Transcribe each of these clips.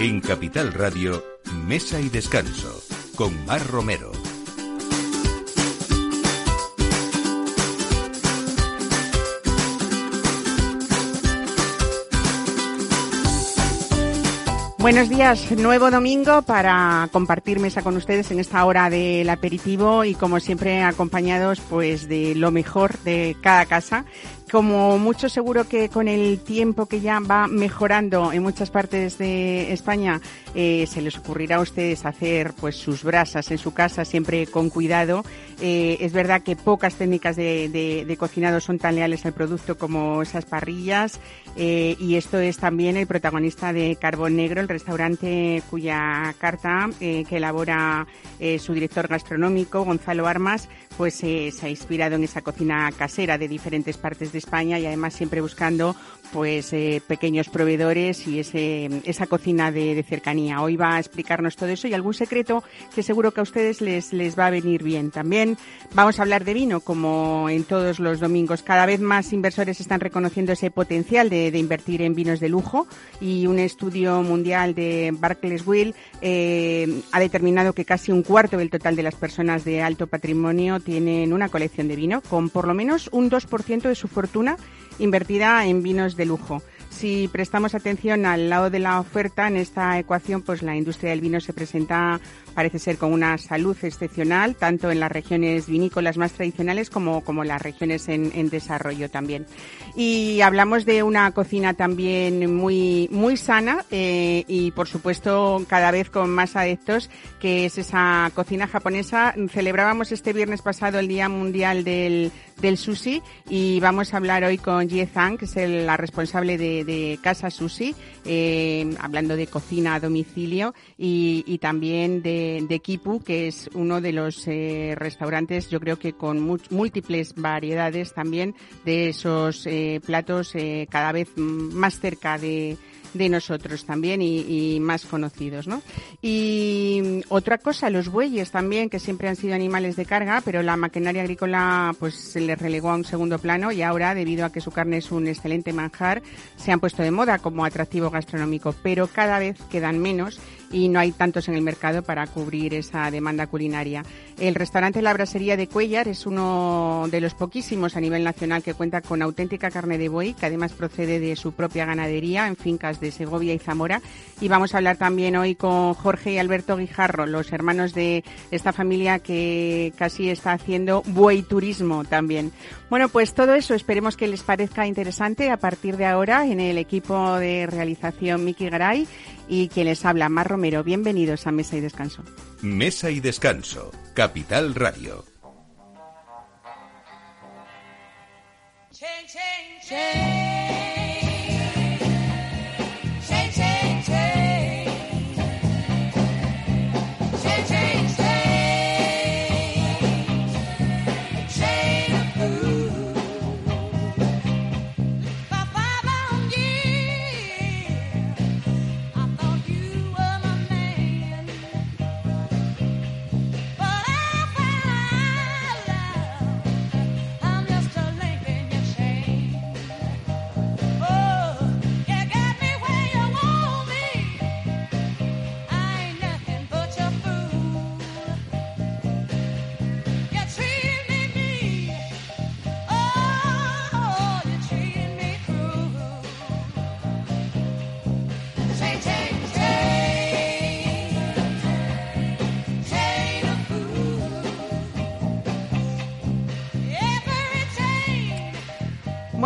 En Capital Radio, Mesa y Descanso, con Mar Romero. Buenos días, nuevo domingo para compartir mesa con ustedes en esta hora del aperitivo y como siempre acompañados pues de lo mejor de cada casa como mucho seguro que con el tiempo que ya va mejorando en muchas partes de España, eh, se les ocurrirá a ustedes hacer pues sus brasas en su casa siempre con cuidado. Eh, es verdad que pocas técnicas de, cocinado son tan leales al producto como esas parrillas eh, y esto es también el protagonista de Carbón Negro, el restaurante cuya carta que elabora su director gastronómico, Gonzalo Armas, pues se ha inspirado en esa cocina casera de diferentes partes de España y además siempre buscando pues eh, pequeños proveedores y ese, esa cocina de, cercanía. Hoy va a explicarnos todo eso y algún secreto que seguro que a ustedes les, les va a venir bien. También vamos a hablar de vino, como en todos los domingos. Cada vez más inversores están reconociendo ese potencial de, invertir en vinos de lujo y un estudio mundial de Barclays Will eh, ha determinado que casi un cuarto del total de las personas de alto patrimonio tienen una colección de vino, con por lo menos un 2% de su fortuna invertida en vinos de lujo. Si prestamos atención al lado de la oferta en esta ecuación, pues la industria del vino se presenta, parece ser, con una salud excepcional, tanto en las regiones vinícolas más tradicionales como, como las regiones en, desarrollo también. Y hablamos de una cocina también muy, muy sana eh, y, por supuesto, cada vez con más adeptos, que es esa cocina japonesa. Celebrábamos este viernes pasado el Día Mundial del, del Sushi y vamos a hablar hoy con Jie Zhang, que es la responsable de, Casa Sushi, eh, hablando de cocina a domicilio y, también de, Kipu, que es uno de los eh, restaurantes, yo creo que con múltiples variedades también de esos eh, platos cada vez más cerca de de nosotros también y, más conocidos, ¿no? Y otra cosa, los bueyes también, que siempre han sido animales de carga, pero la maquinaria agrícola pues se les relegó a un segundo plano y ahora, debido a que su carne es un excelente manjar, se han puesto de moda como atractivo gastronómico, pero cada vez quedan menos y no hay tantos en el mercado para cubrir esa demanda culinaria. El restaurante La Brasería de Cuellar es uno de los poquísimos a nivel nacional que cuenta con auténtica carne de buey, que además procede de su propia ganadería en fincas de Segovia y Zamora. Y vamos a hablar también hoy con Jorge y Alberto Guijarro, los hermanos de esta familia que casi está haciendo buey turismo también. Bueno, pues todo eso esperemos que les parezca interesante a partir de ahora en el equipo de realización Miki Garay y quien les habla, Mar Romero. Bienvenidos a Mesa y Descanso. Mesa y Descanso, Capital Radio.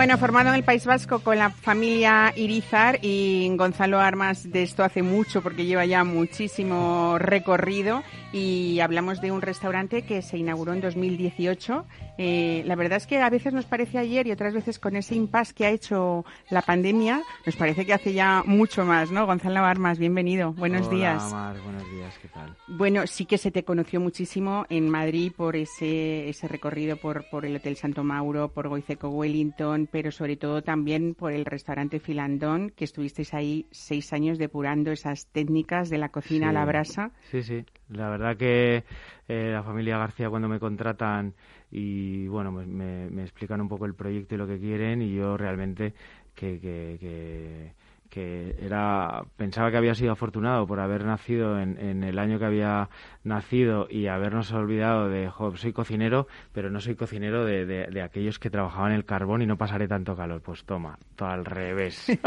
Bueno, formado en el País Vasco con la familia Irizar y Gonzalo Armas de esto hace mucho porque lleva ya muchísimo recorrido y hablamos de un restaurante que se inauguró en 2018. Eh, la verdad es que a veces nos parece ayer y otras veces con ese impasse que ha hecho la pandemia, nos parece que hace ya mucho más, ¿no? Gonzalo Armas, bienvenido. Buenos Hola, días. Mar, buenos días, ¿qué tal? Bueno, sí que se te conoció muchísimo en Madrid por ese, ese recorrido por, por el Hotel Santo Mauro, por Goiceco Wellington, pero sobre todo también por el restaurante Filandón, que estuvisteis ahí seis años depurando esas técnicas de la cocina a la brasa. Sí, sí. La verdad que eh, la familia García cuando me contratan y bueno, pues me, explican un poco el proyecto y lo que quieren y yo realmente que, que, que era pensaba que había sido afortunado por haber nacido en, en el año que había nacido y habernos olvidado de, jo, soy cocinero, pero no soy cocinero de, de, aquellos que trabajaban el carbón y no pasaré tanto calor. Pues toma, todo al revés.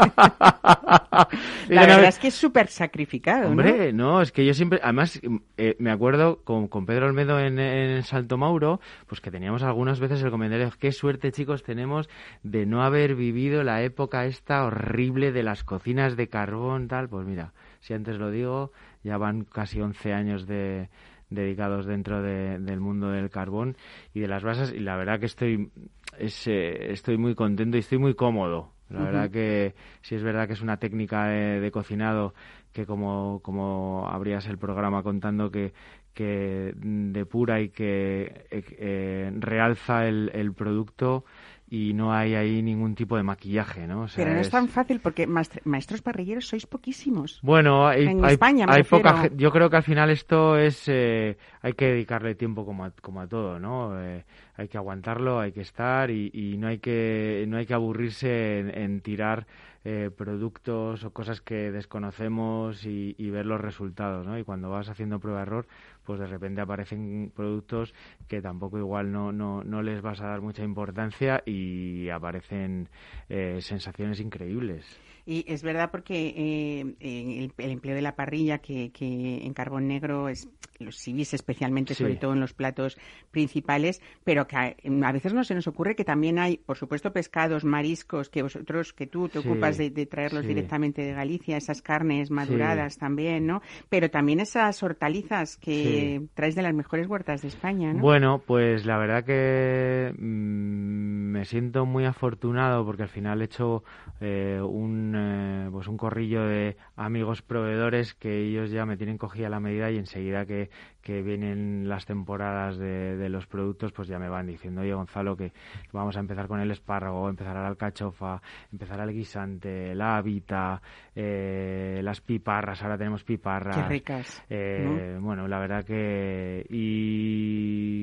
La verdad es que es súper sacrificado. Hombre, ¿no? es que yo siempre, además, eh, me acuerdo con, con Pedro Olmedo en, en, Salto Mauro, pues que teníamos algunas veces el comentario, qué suerte chicos tenemos de no haber vivido la época esta horrible de las cocinas de carbón, tal, pues mira, si antes lo digo, ya van casi 11 años de, dedicados dentro del mundo del carbón y de las brasas y la verdad que estoy eh, estoy muy contento y estoy muy cómodo. La verdad que si es verdad que es una técnica de, cocinado que como, como abrías el programa contando que, que depura y que eh, realza el, el producto y no hay ahí ningún tipo de maquillaje, ¿no? Pero no es... tan fácil porque maestros parrilleros sois poquísimos. Bueno, hay, en España, hay poca Yo creo que al final esto es eh, hay que dedicarle tiempo como a, como a todo, ¿no? Eh, hay que aguantarlo, hay que estar y, no hay que no hay que aburrirse en, tirar eh, productos o cosas que desconocemos y, y, ver los resultados, ¿no? Y cuando vas haciendo prueba error, pues de repente aparecen productos que tampoco igual no, no, no les vas a dar mucha importancia y aparecen eh, sensaciones increíbles. Y es verdad porque eh, el, empleo de la parrilla, que, que en carbón negro es los civis especialmente, sobre todo en los platos principales, pero que a, veces no se nos ocurre que también hay, por supuesto, pescados, mariscos, que vosotros, que tú te ocupas de, traerlos directamente de Galicia, esas carnes maduradas también, ¿no? Pero también esas hortalizas que traes de las mejores huertas de España, ¿no? Bueno, pues la verdad que mm, me siento muy afortunado porque al final he hecho eh, un eh, pues un corrillo de amigos proveedores que ellos ya me tienen cogida la medida y enseguida que, que vienen las temporadas de, de, los productos, pues ya me van diciendo, oye Gonzalo, que vamos a empezar con el espárrago, empezar a la alcachofa, empezar al guisante, la habita, eh, las piparras, ahora tenemos piparras. Qué ricas. Eh, bueno, la verdad que... Y,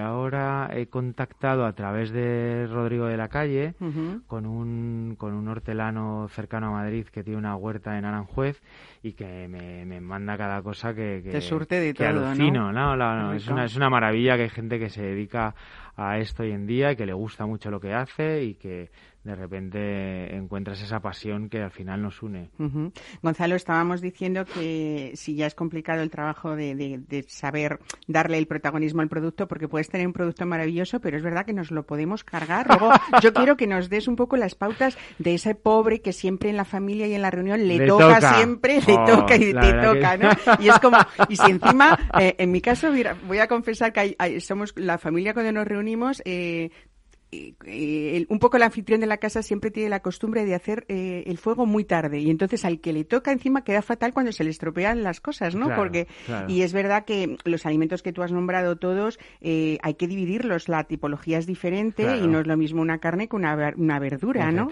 ahora he contactado a través de Rodrigo de la Calle con, un, con un hortelano cercano a Madrid que tiene una huerta en Aranjuez y que me, me manda cada cosa que, que, Te surte de todo, ¿no? ¿no? es, una, es una maravilla que hay gente que se dedica a esto hoy en día y que le gusta mucho lo que hace y que de repente encuentras esa pasión que al final nos une. Gonzalo, estábamos diciendo que si ya es complicado el trabajo de, saber darle el protagonismo al producto, porque puedes tener un producto maravilloso, pero es verdad que nos lo podemos cargar. Luego, yo quiero que nos des un poco las pautas de ese pobre que siempre en la familia y en la reunión le, toca, siempre, le oh, toca y te toca, ¿no? Y es como, y si encima, eh, en mi caso, voy a confesar que somos la familia cuando nos reunimos, eh, eh, un poco el anfitrión de la casa siempre tiene la costumbre de hacer eh, el fuego muy tarde y entonces al que le toca encima queda fatal cuando se le estropean las cosas, ¿no? Porque y es verdad que los alimentos que tú has nombrado todos eh, hay que dividirlos, la tipología es diferente y no es lo mismo una carne que una, una verdura, ¿no?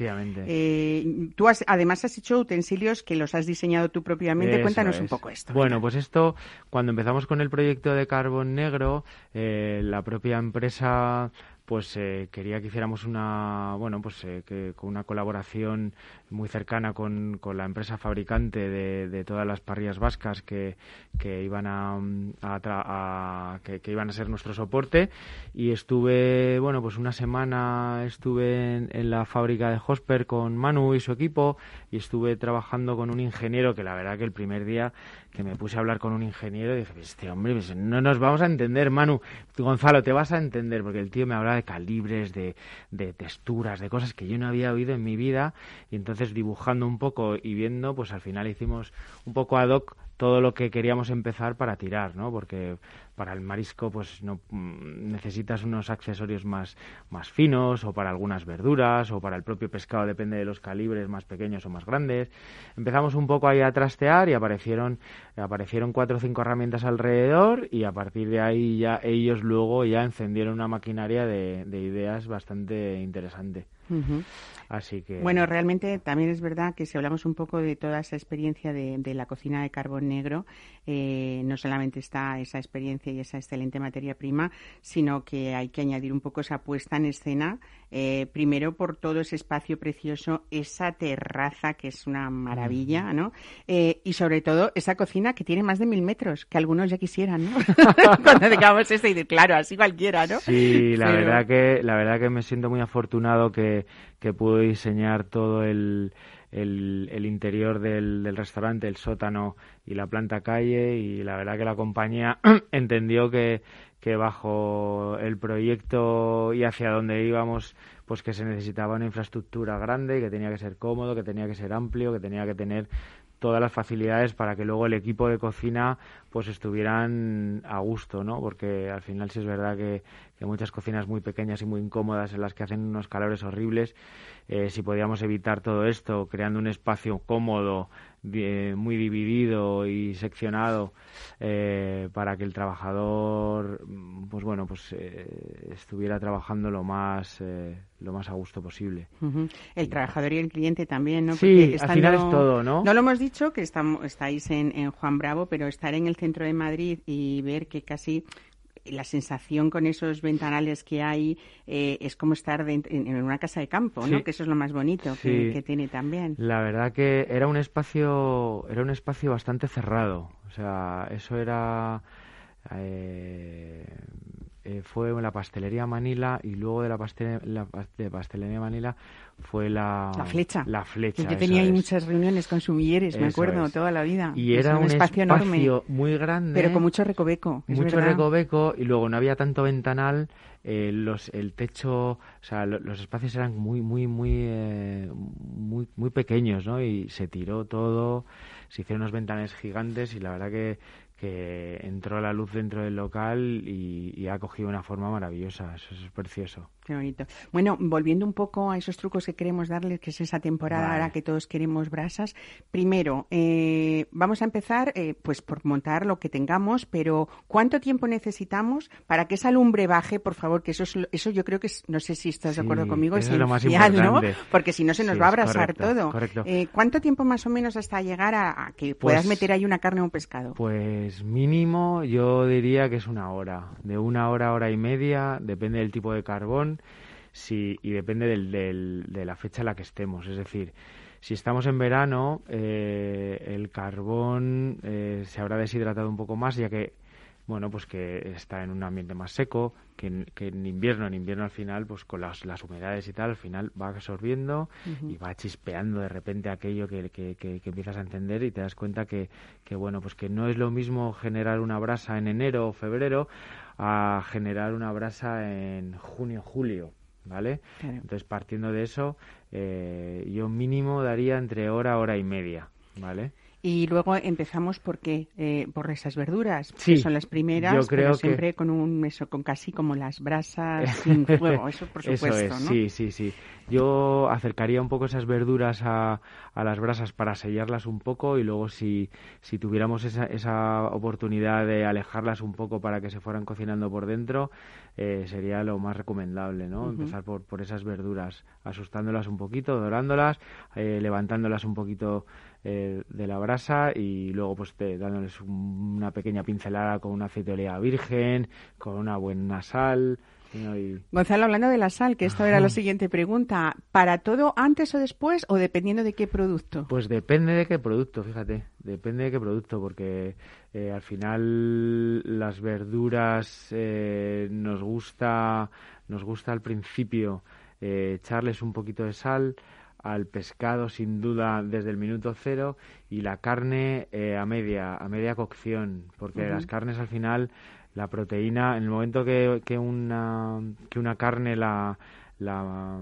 tú has, además has hecho utensilios que los has diseñado tú propiamente. Cuéntanos un poco esto. Bueno, pues esto cuando empezamos con el proyecto de carbón negro, la propia empresa pues eh, quería que hiciéramos una bueno pues eh, que con una colaboración muy cercana con, con la empresa fabricante de, de, todas las parrillas vascas que, que iban a, a, que, iban a ser nuestro soporte y estuve bueno pues una semana estuve en, la fábrica de Hosper con Manu y su equipo y estuve trabajando con un ingeniero que la verdad que el primer día que me puse a hablar con un ingeniero dije, este hombre, pues, no nos vamos a entender, Manu. Gonzalo, te vas a entender, porque el tío me hablaba de calibres, de, de texturas, de cosas que yo no había oído en mi vida. Y entonces dibujando un poco y viendo, pues al final hicimos un poco ad hoc todo lo que queríamos empezar para tirar, ¿no? Porque para el marisco pues no mm, necesitas unos accesorios más, más finos o para algunas verduras o para el propio pescado depende de los calibres más pequeños o más grandes. Empezamos un poco ahí a trastear y aparecieron aparecieron cuatro o cinco herramientas alrededor y a partir de ahí ya ellos luego ya encendieron una maquinaria de, de ideas bastante interesante. Así que... Bueno, realmente también es verdad que si hablamos un poco de toda esa experiencia de, de la cocina de carbón negro, eh, no solamente está esa experiencia ofrece esa excelente materia prima, sino que hay que añadir un poco esa puesta en escena, eh, primero por todo ese espacio precioso, esa terraza que es una maravilla, ¿no? Eh, y sobre todo esa cocina que tiene más de mil metros, que algunos ya quisieran, ¿no? Cuando digamos esto y claro, así cualquiera, ¿no? Sí, la verdad que la verdad que me siento muy afortunado que, que pude diseñar todo el el, interior del, del, restaurante, el sótano y la planta calle y la verdad que la compañía entendió que, que bajo el proyecto y hacia donde íbamos pues que se necesitaba una infraestructura grande, que tenía que ser cómodo, que tenía que ser amplio, que tenía que tener todas las facilidades para que luego el equipo de cocina pues estuvieran a gusto, ¿no? Porque al final sí es verdad que, que muchas cocinas muy pequeñas y muy incómodas en las que hacen unos calores horribles, eh, si podíamos evitar todo esto creando un espacio cómodo, muy dividido y seccionado eh, para que el trabajador pues bueno pues eh, estuviera trabajando lo más lo más a gusto posible. El trabajador y el cliente también no sí al final es todo no no lo hemos dicho que estamos estáis en, en Juan Bravo pero estar en el centro de Madrid y ver que casi la sensación con esos ventanales que hay eh, es como estar en, una casa de campo, ¿no? Que eso es lo más bonito que, tiene también. La verdad que era un espacio, era un espacio bastante cerrado. O sea, eso era eh, eh, fue la pastelería Manila y luego de la, de pastelería Manila fue la, la flecha. La flecha. Yo tenía ahí muchas reuniones con sumilleres, me acuerdo, toda la vida. Y era un, espacio, enorme, muy grande. Pero con mucho recoveco. Mucho recoveco y luego no había tanto ventanal. Eh, los, el techo, o sea, los espacios eran muy, muy, muy, eh, muy, muy pequeños, ¿no? Y se tiró todo, se hicieron unos ventanales gigantes y la verdad que que entró la luz dentro del local y, ha cogido una forma maravillosa. Eso es precioso. Qué bonito. Bueno, volviendo un poco a esos trucos que queremos darles, que es esa temporada ahora que todos queremos brasas. Primero, eh, vamos a empezar eh, pues por montar lo que tengamos, pero ¿cuánto tiempo necesitamos para que esa lumbre baje? Por favor, que eso eso yo creo que no sé si estás de acuerdo conmigo, es, lo más ¿no? Porque si no se nos va a abrasar todo. Eh, ¿Cuánto tiempo más o menos hasta llegar a, que puedas pues meter ahí una carne o un pescado? Pues mínimo yo diría que es una hora, de una hora, hora y media, depende del tipo de carbón si, y depende del, del, de la fecha en la que estemos. Es decir, si estamos en verano, eh, el carbón eh, se habrá deshidratado un poco más, ya que bueno, pues que está en un ambiente más seco, que en, invierno, en invierno al final, pues con las, las humedades y tal, al final va absorbiendo y va chispeando de repente aquello que, que, que, empiezas a entender y te das cuenta que, que, bueno, pues que no es lo mismo generar una brasa en enero o febrero a generar una brasa en junio julio. ¿Vale? Entonces, partiendo de eso, eh, yo mínimo daría entre hora, hora y media, ¿vale? Y luego empezamos porque eh, por esas verduras, que son las primeras, yo creo pero siempre con un eso, con casi como las brasas sin fuego, eso por supuesto, Sí, sí, sí. Yo acercaría un poco esas verduras a, a las brasas para sellarlas un poco y luego si, si tuviéramos esa, esa oportunidad de alejarlas un poco para que se fueran cocinando por dentro, eh, sería lo más recomendable, ¿no? Empezar por, por esas verduras, asustándolas un poquito, dorándolas, eh, levantándolas un poquito eh, de la brasa y luego pues dándoles una pequeña pincelada con un aceite de oliva virgen, con una buena sal. Gonzalo, hablando de la sal, que esto era la siguiente pregunta, ¿para todo antes o después o dependiendo de qué producto? Pues depende de qué producto, fíjate, depende de qué producto, porque eh, al final las verduras eh, nos gusta, nos gusta al principio echarles un poquito de sal, al pescado sin duda desde el minuto cero y la carne eh, a media a media cocción porque las carnes al final la proteína en el momento que, que una que una carne la la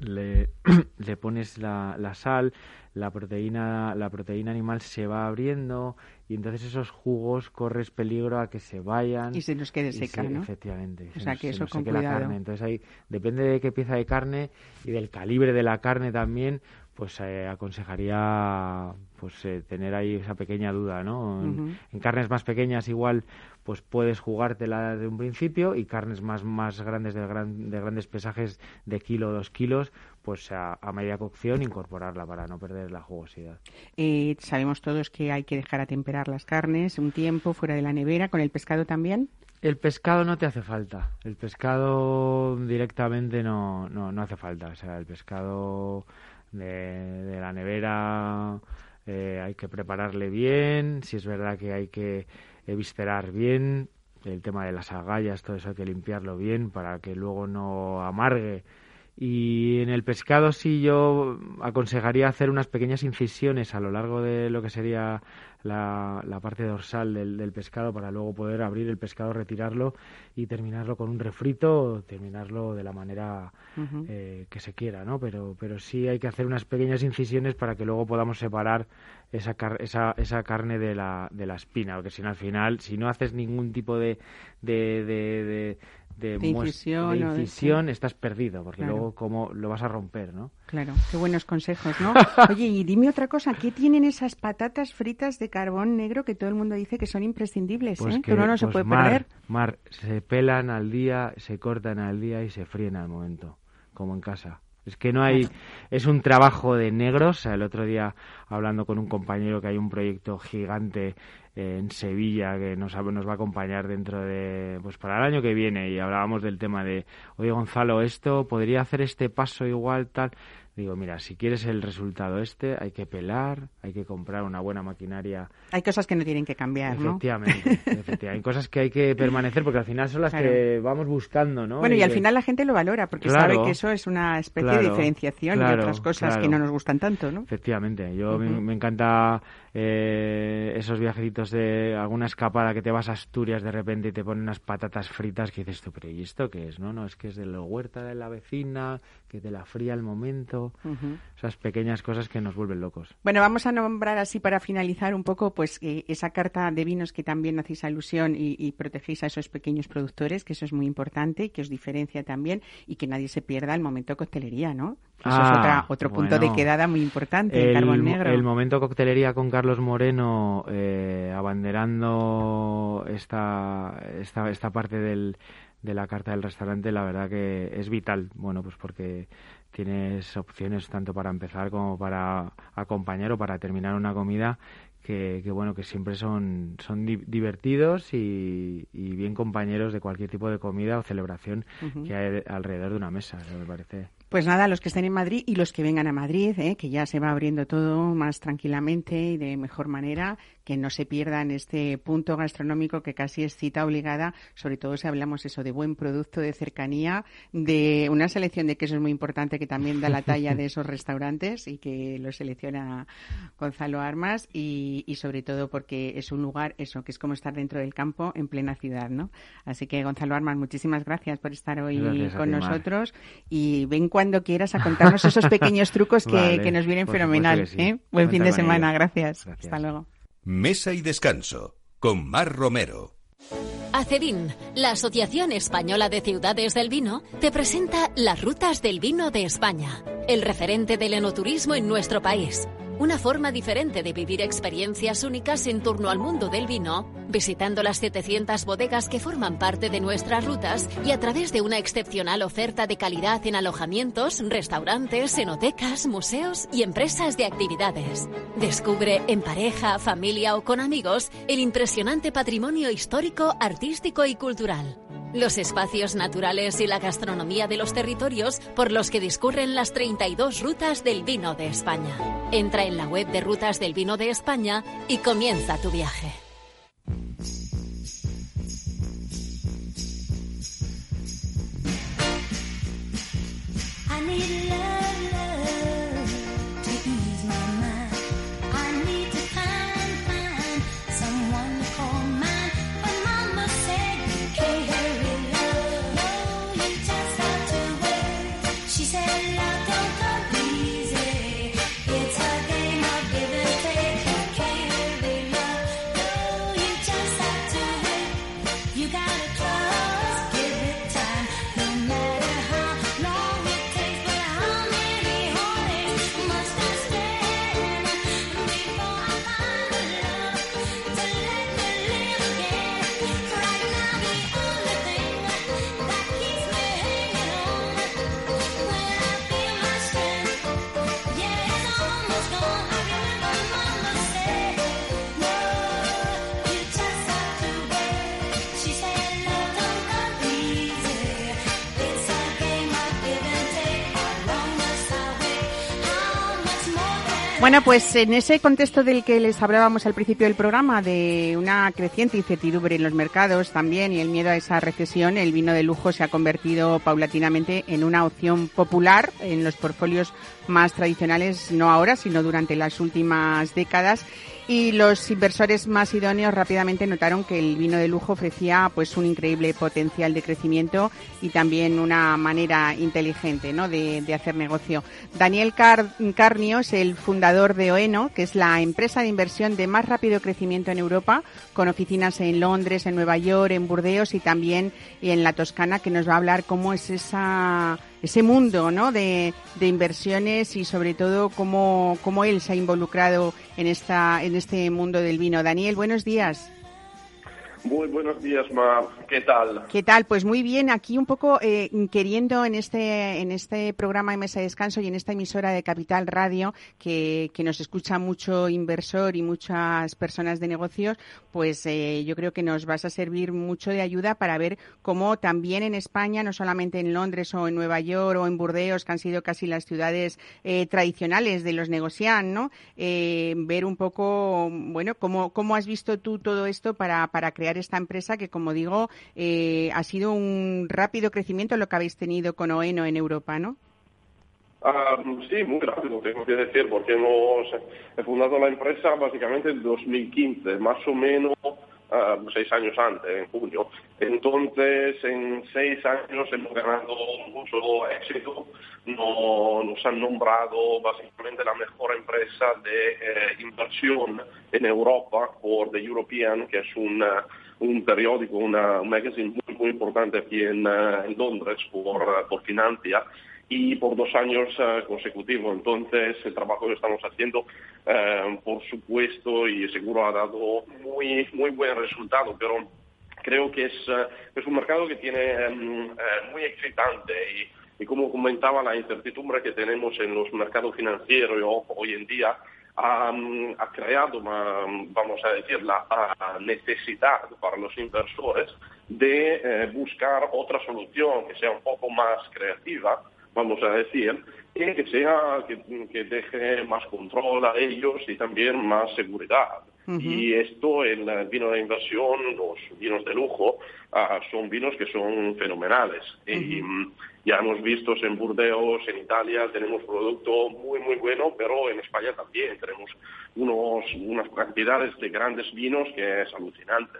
le, le pones la, la sal la proteína la proteína animal se va abriendo y entonces esos jugos corres peligro a que se vayan y se nos quede seca, ¿no? Efectivamente. O sea, que eso con cuidado. La carne. Entonces ahí depende de qué pieza de carne y del calibre de la carne también, pues eh, aconsejaría pues eh, tener ahí esa pequeña duda, ¿no? En, carnes más pequeñas igual pues puedes jugártela de un principio y carnes más, más grandes de, de grandes pesajes de kilo o dos kilos, pues a, media cocción incorporarla para no perder la jugosidad. Eh, sabemos todos que hay que dejar a temperar las carnes un tiempo fuera de la nevera, con el pescado también. El pescado no te hace falta. El pescado directamente no, no, no hace falta. O sea, el pescado de, la nevera eh, hay que prepararle bien. Si es verdad que hay que eviscerar bien. El tema de las agallas, todo eso hay que limpiarlo bien para que luego no amargue y en el pescado sí yo aconsejaría hacer unas pequeñas incisiones a lo largo de lo que sería la, la parte dorsal del, del, pescado para luego poder abrir el pescado, retirarlo y terminarlo con un refrito o terminarlo de la manera eh, que se quiera, ¿no? Pero, pero sí hay que hacer unas pequeñas incisiones para que luego podamos separar esa, esa, esa carne de la, de la espina, porque si no al final, si no haces ningún tipo de, de, de de, incisión, estás perdido, porque luego cómo lo vas a romper, ¿no? Claro, qué buenos consejos, ¿no? Oye, y dime otra cosa, ¿qué tienen esas patatas fritas de carbón negro que todo el mundo dice que son imprescindibles, pues eh? Que, uno no se pues puede perder. Mar, se pelan al día, se cortan al día y se fríen al momento, como en casa. Es que no hay, es un trabajo de negros. el otro día hablando con un compañero que hay un proyecto gigante en Sevilla que nos, nos va a acompañar dentro de, pues para el año que viene y hablábamos del tema de, oye Gonzalo, esto podría hacer este paso igual tal. Digo, mira, si quieres el resultado este, hay que pelar, hay que comprar una buena maquinaria. Hay cosas que no tienen que cambiar, efectivamente, ¿no? efectivamente. Hay cosas que hay que permanecer porque al final son las que vamos buscando, ¿no? Bueno, y, al final la gente lo valora porque sabe que eso es una especie de diferenciación de otras cosas que no nos gustan tanto, ¿no? Efectivamente. Yo me, encanta eh, esos viajecitos de alguna escapada que te vas a Asturias de repente y te ponen unas patatas fritas que dices tú, pero ¿y esto qué es? No, no, es que es de la huerta de la vecina, que te la fría al momento. Esas pequeñas cosas que nos vuelven locos. Bueno, vamos a nombrar así para finalizar un poco pues eh, esa carta de vinos que también hacéis alusión y, y, protegéis a esos pequeños productores, que eso es muy importante y que os diferencia también y que nadie se pierda el momento coctelería, ¿no? Eso es otra, otro punto de quedada muy importante, el, carbón negro. El momento coctelería con Carlos Moreno eh, abanderando esta, esta, esta parte del, de la carta del restaurante, la verdad que es vital. Bueno, pues porque tienes opciones tanto para empezar como para acompañar o para terminar una comida que, bueno que siempre son son divertidos y, bien compañeros de cualquier tipo de comida o celebración que hay alrededor de una mesa me parece pues nada, los que estén en Madrid y los que vengan a Madrid, ¿eh? que ya se va abriendo todo más tranquilamente y de mejor manera, que no se pierdan este punto gastronómico que casi es cita obligada, sobre todo si hablamos eso de buen producto, de cercanía, de una selección de quesos muy importante que también da la talla de esos restaurantes y que lo selecciona Gonzalo Armas y, y sobre todo porque es un lugar, eso, que es como estar dentro del campo en plena ciudad, ¿no? Así que Gonzalo Armas, muchísimas gracias por estar hoy con nosotros y ven cuando quieras a contarnos esos pequeños trucos que, nos vienen fenomenal. ¿eh? Buen fin de semana, gracias. Hasta luego. Mesa y descanso con Mar Romero. ACEVIN, la Asociación Española de Ciudades del Vino, te presenta las rutas del vino de España, el referente del enoturismo en nuestro país una forma diferente de vivir experiencias únicas en torno al mundo del vino, visitando las 700 bodegas que forman parte de nuestras rutas y a través de una excepcional oferta de calidad en alojamientos, restaurantes, enotecas, museos y empresas de actividades. Descubre en pareja, familia o con amigos el impresionante patrimonio histórico, artístico y cultural los espacios naturales y la gastronomía de los territorios por los que discurren las 32 rutas del vino de España. Entra en la web de Rutas del Vino de España y comienza tu viaje. Bueno, pues en ese contexto del que les hablábamos al principio del programa, de una creciente incertidumbre en los mercados también y el miedo a esa recesión, el vino de lujo se ha convertido paulatinamente en una opción popular en los portfolios más tradicionales, no ahora, sino durante las últimas décadas y los inversores más idóneos rápidamente notaron que el vino de lujo ofrecía pues un increíble potencial de crecimiento y también una manera inteligente ¿no? de, hacer negocio. Daniel Carnio es el fundador de Oeno, que es la empresa de inversión de más rápido crecimiento en Europa, con oficinas en Londres, en Nueva York, en Burdeos y también en la Toscana, que nos va a hablar cómo es esa ese mundo ¿no? de, de inversiones y sobre todo cómo, cómo él se ha involucrado en, esta, en este mundo del vino. Daniel, buenos días. Muy buenos días, Ma. ¿Qué tal? ¿Qué tal? Pues muy bien. Aquí un poco eh, queriendo en este en este programa de mesa de descanso y en esta emisora de Capital Radio que, que nos escucha mucho inversor y muchas personas de negocios, pues eh, yo creo que nos vas a servir mucho de ayuda para ver cómo también en España, no solamente en Londres o en Nueva York o en Burdeos, que han sido casi las ciudades eh, tradicionales de los negocian, ¿no? ver un poco, bueno, cómo, cómo has visto tú todo esto para, para crear esta empresa que, como digo, eh, ha sido un rápido crecimiento lo que habéis tenido con Oeno en Europa, ¿no? Ah, sí, muy rápido, tengo que decir, porque hemos fundado la empresa básicamente en 2015, más o menos Ah, seis años antes, en junio. Entonces, en seis años hemos ganado mucho éxito. nos han nombrado básicamente la mejor empresa de eh, inversión en Europa por The European, que es un periódico, una, un magazine muy, muy importante aquí en, eh, Londres por, por Financia y por dos años eh, consecutivos. Entonces, el trabajo que estamos haciendo, eh, por supuesto, y seguro ha dado muy, muy buen resultado, pero creo que es, eh, es un mercado que tiene em, muy excitante y, y, como comentaba, la incertidumbre que tenemos en los mercados financieros hoy en día ha, ha creado, vamos a decir, la necesidad para los inversores de buscar otra solución que sea un poco más creativa vamos a decir, y que sea que, deje más control a ellos y también más seguridad. Y esto, el vino de inversión, los vinos de lujo, ah, son vinos que son fenomenales. Y mm, ya hemos visto en Burdeos, en Italia, tenemos producto muy, muy bueno, pero en España también tenemos unos, unas cantidades de grandes vinos que es alucinante.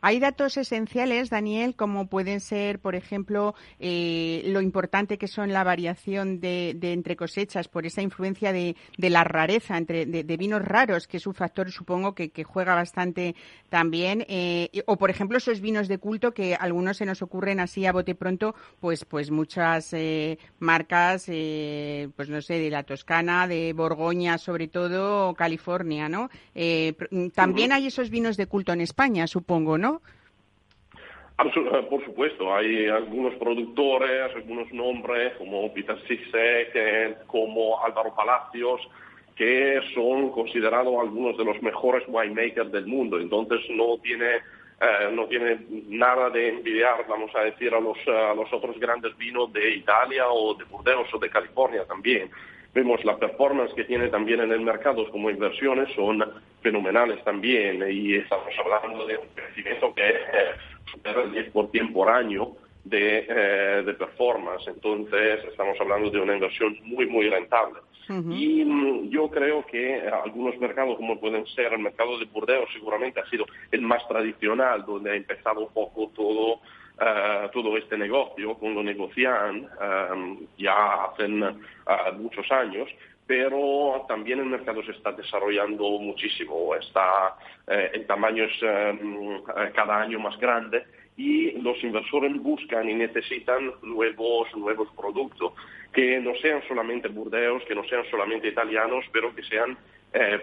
Hay datos esenciales, Daniel, como pueden ser, por ejemplo, eh, lo importante que son la variación de, entre cosechas por esa influencia de, la rareza entre de, vinos raros, que es un factor, supongo, que, juega bastante también. Eh, o, por ejemplo, esos vinos de culto que algunos se nos ocurren así a bote pronto, pues, pues muchas eh, marcas, pues no sé, de la Toscana, de Borgoña sobre todo, California, ¿no? Eh, mm, también hay esos vinos de culto en España, supongo, ¿no? Eh, por supuesto, hay algunos productores, algunos nombres como Peter Sisek, como Álvaro Palacios, que son considerados algunos de los mejores winemakers del mundo. Entonces no tiene, eh, no tiene nada de envidiar, vamos a decir, a los, a los otros grandes vinos de Italia o de Burdeos o de California también vemos la performance que tiene también en el mercado como inversiones son fenomenales también y estamos hablando de un crecimiento que eh, supera el 10% por año de, eh, de, performance. Entonces estamos hablando de una inversión muy, muy rentable. Y mm, yo creo que algunos mercados, como pueden ser el mercado de Burdeos, seguramente ha sido el más tradicional, donde ha empezado un poco todo eh, todo este negocio con lo negocian eh, ya hace eh, muchos años, pero también el mercado se está desarrollando muchísimo. Está, el tamaño es cada año más grande y los inversores buscan y necesitan nuevos, nuevos productos que no sean solamente burdeos, que no sean solamente italianos, pero que sean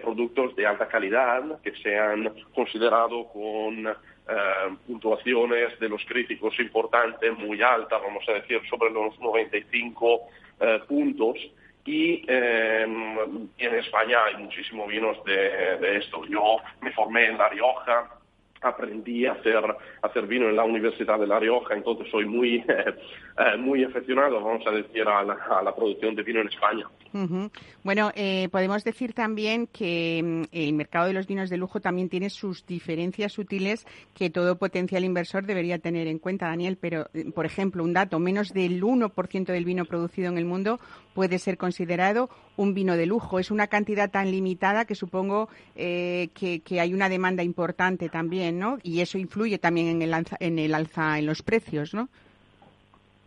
productos de alta calidad, que sean considerados con eh, puntuaciones de los críticos importantes, muy altas, vamos a decir, sobre los 95 eh, puntos. Y em, en España hay muchísimos vinos de, esto. Yo me formé en La Rioja, aprendí a hacer, hacer vino en la Universidad de La Rioja, entonces soy muy, eh, muy aficionado, vamos a decir, a la, producción de vino en España. Bueno, eh, podemos decir también que mm, el mercado de los vinos de lujo también tiene sus diferencias sutiles que todo potencial inversor debería tener en cuenta, Daniel, pero, eh, por ejemplo, un dato, menos del 1% del vino producido en el mundo puede ser considerado un vino de lujo. Es una cantidad tan limitada que supongo que, que hay una demanda importante también. Y eso influye también en el, alza, en el alza en los precios, ¿no?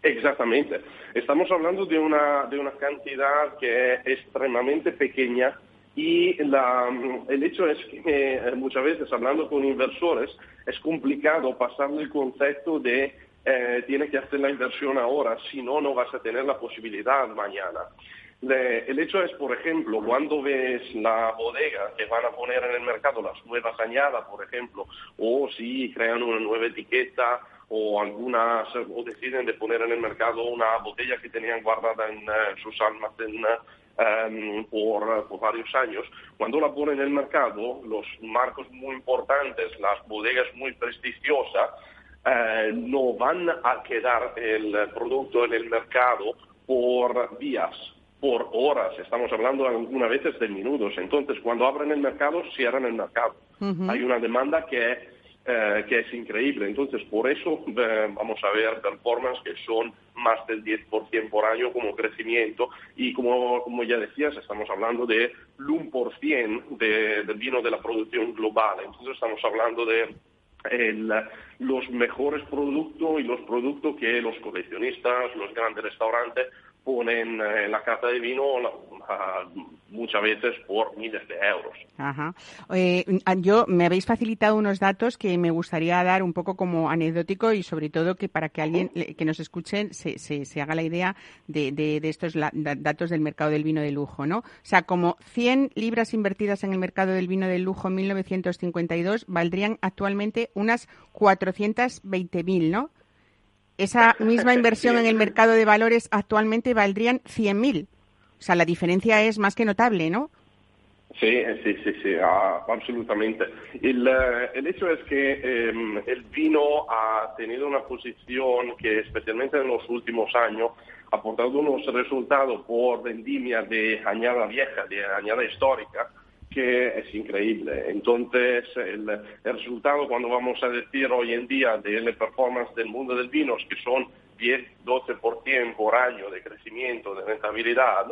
Exactamente. Estamos hablando de una, de una cantidad que es extremadamente pequeña y el hecho es que eh, muchas veces hablando con inversores es complicado pasarle el concepto de eh, tiene que hacer la inversión ahora, si no, no vas a tener la posibilidad mañana el hecho es, por ejemplo, cuando ves la bodega que van a poner en el mercado las nuevas añadas, por ejemplo, o si crean una nueva etiqueta o algunas o deciden de poner en el mercado una botella que tenían guardada en, eh, sus almacenes em, por, varios años. Cuando la ponen en el mercado, los marcos muy importantes, las bodegas muy prestigiosas, eh, no van a quedar el producto en el mercado por días por horas, estamos hablando algunas veces de minutos. Entonces, cuando abren el mercado, cierran el mercado. Hay una demanda que, eh, que es increíble. Entonces, por eso eh, vamos a ver performance que son más del 10% por año como crecimiento. Y como, como ya decías, estamos hablando de 1% de, del vino de la producción global. Entonces, estamos hablando de los mejores productos y los productos que los coleccionistas, los grandes restaurantes ponen en la carta de vino muchas veces por miles de euros. Ajá. Eh, yo me habéis facilitado unos datos que me gustaría dar un poco como anecdótico y sobre todo que para que alguien que nos escuche se, se, haga la idea de, de, estos datos del mercado del vino de lujo, ¿no? O sea, como 100 libras invertidas en el mercado del vino de lujo en 1952 valdrían actualmente unas 420.000, ¿no? Esa misma inversión en el mercado de valores actualmente valdrían 100.000. O sea, la diferencia es más que notable, ¿no? Sí, sí, sí, sí, ah, absolutamente. El, el, hecho es que em, el vino ha tenido una posición que especialmente en los últimos años ha aportado unos resultados por vendimia de añada vieja, de añada histórica, que es increíble. Entonces, el, resultado cuando vamos a decir hoy en día de la performance del mundo del vino, que son 10-12% por año de crecimiento, de rentabilidad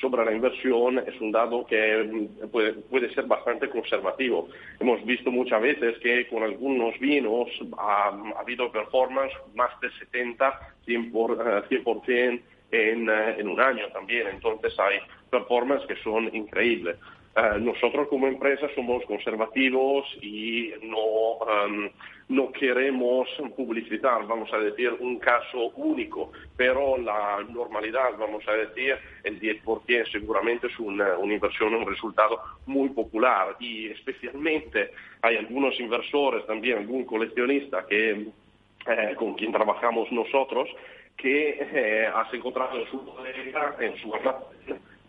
sobre la inversión, es un dado que puede, ser bastante conservativo. Hemos visto muchas veces que con algunos vinos ha, habido performance más de 70, 100%, en, eh, en un año también. Entonces hay performances que son increíbles. Eh, nosotros como empresa somos conservativos y no, em, no queremos publicitar, vamos a decir, un caso único, pero la normalidad, vamos a decir, el 10% seguramente es una, una inversión, un resultado muy popular. Y especialmente hay algunos inversores, también algún coleccionista que, eh, con quien trabajamos nosotros, que eh, has encontrado en su en su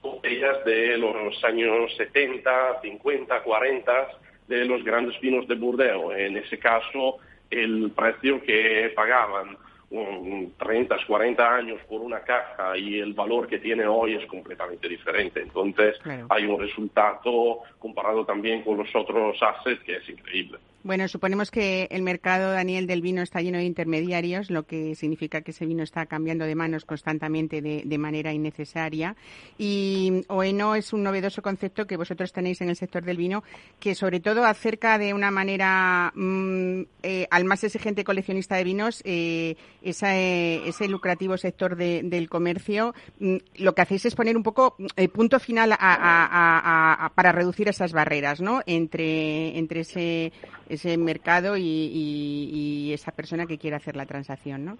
botellas de los años 70, 50, 40 de los grandes vinos de Burdeos. En ese caso, el precio que pagaban un 30, 40 años por una caja y el valor que tiene hoy es completamente diferente. Entonces, hay un resultado comparado también con los otros assets que es increíble. Bueno, suponemos que el mercado, Daniel, del vino está lleno de intermediarios, lo que significa que ese vino está cambiando de manos constantemente de, manera innecesaria. Y OENO es un novedoso concepto que vosotros tenéis en el sector del vino, que sobre todo acerca de una manera mm, eh, al más exigente coleccionista de vinos eh, ese lucrativo sector del comercio. Mm, lo que hacéis es poner un poco el eh, punto final para reducir esas barreras, ¿no? Entre, entre ese ese mercado y, esa persona que quiere hacer la transacción, ¿no?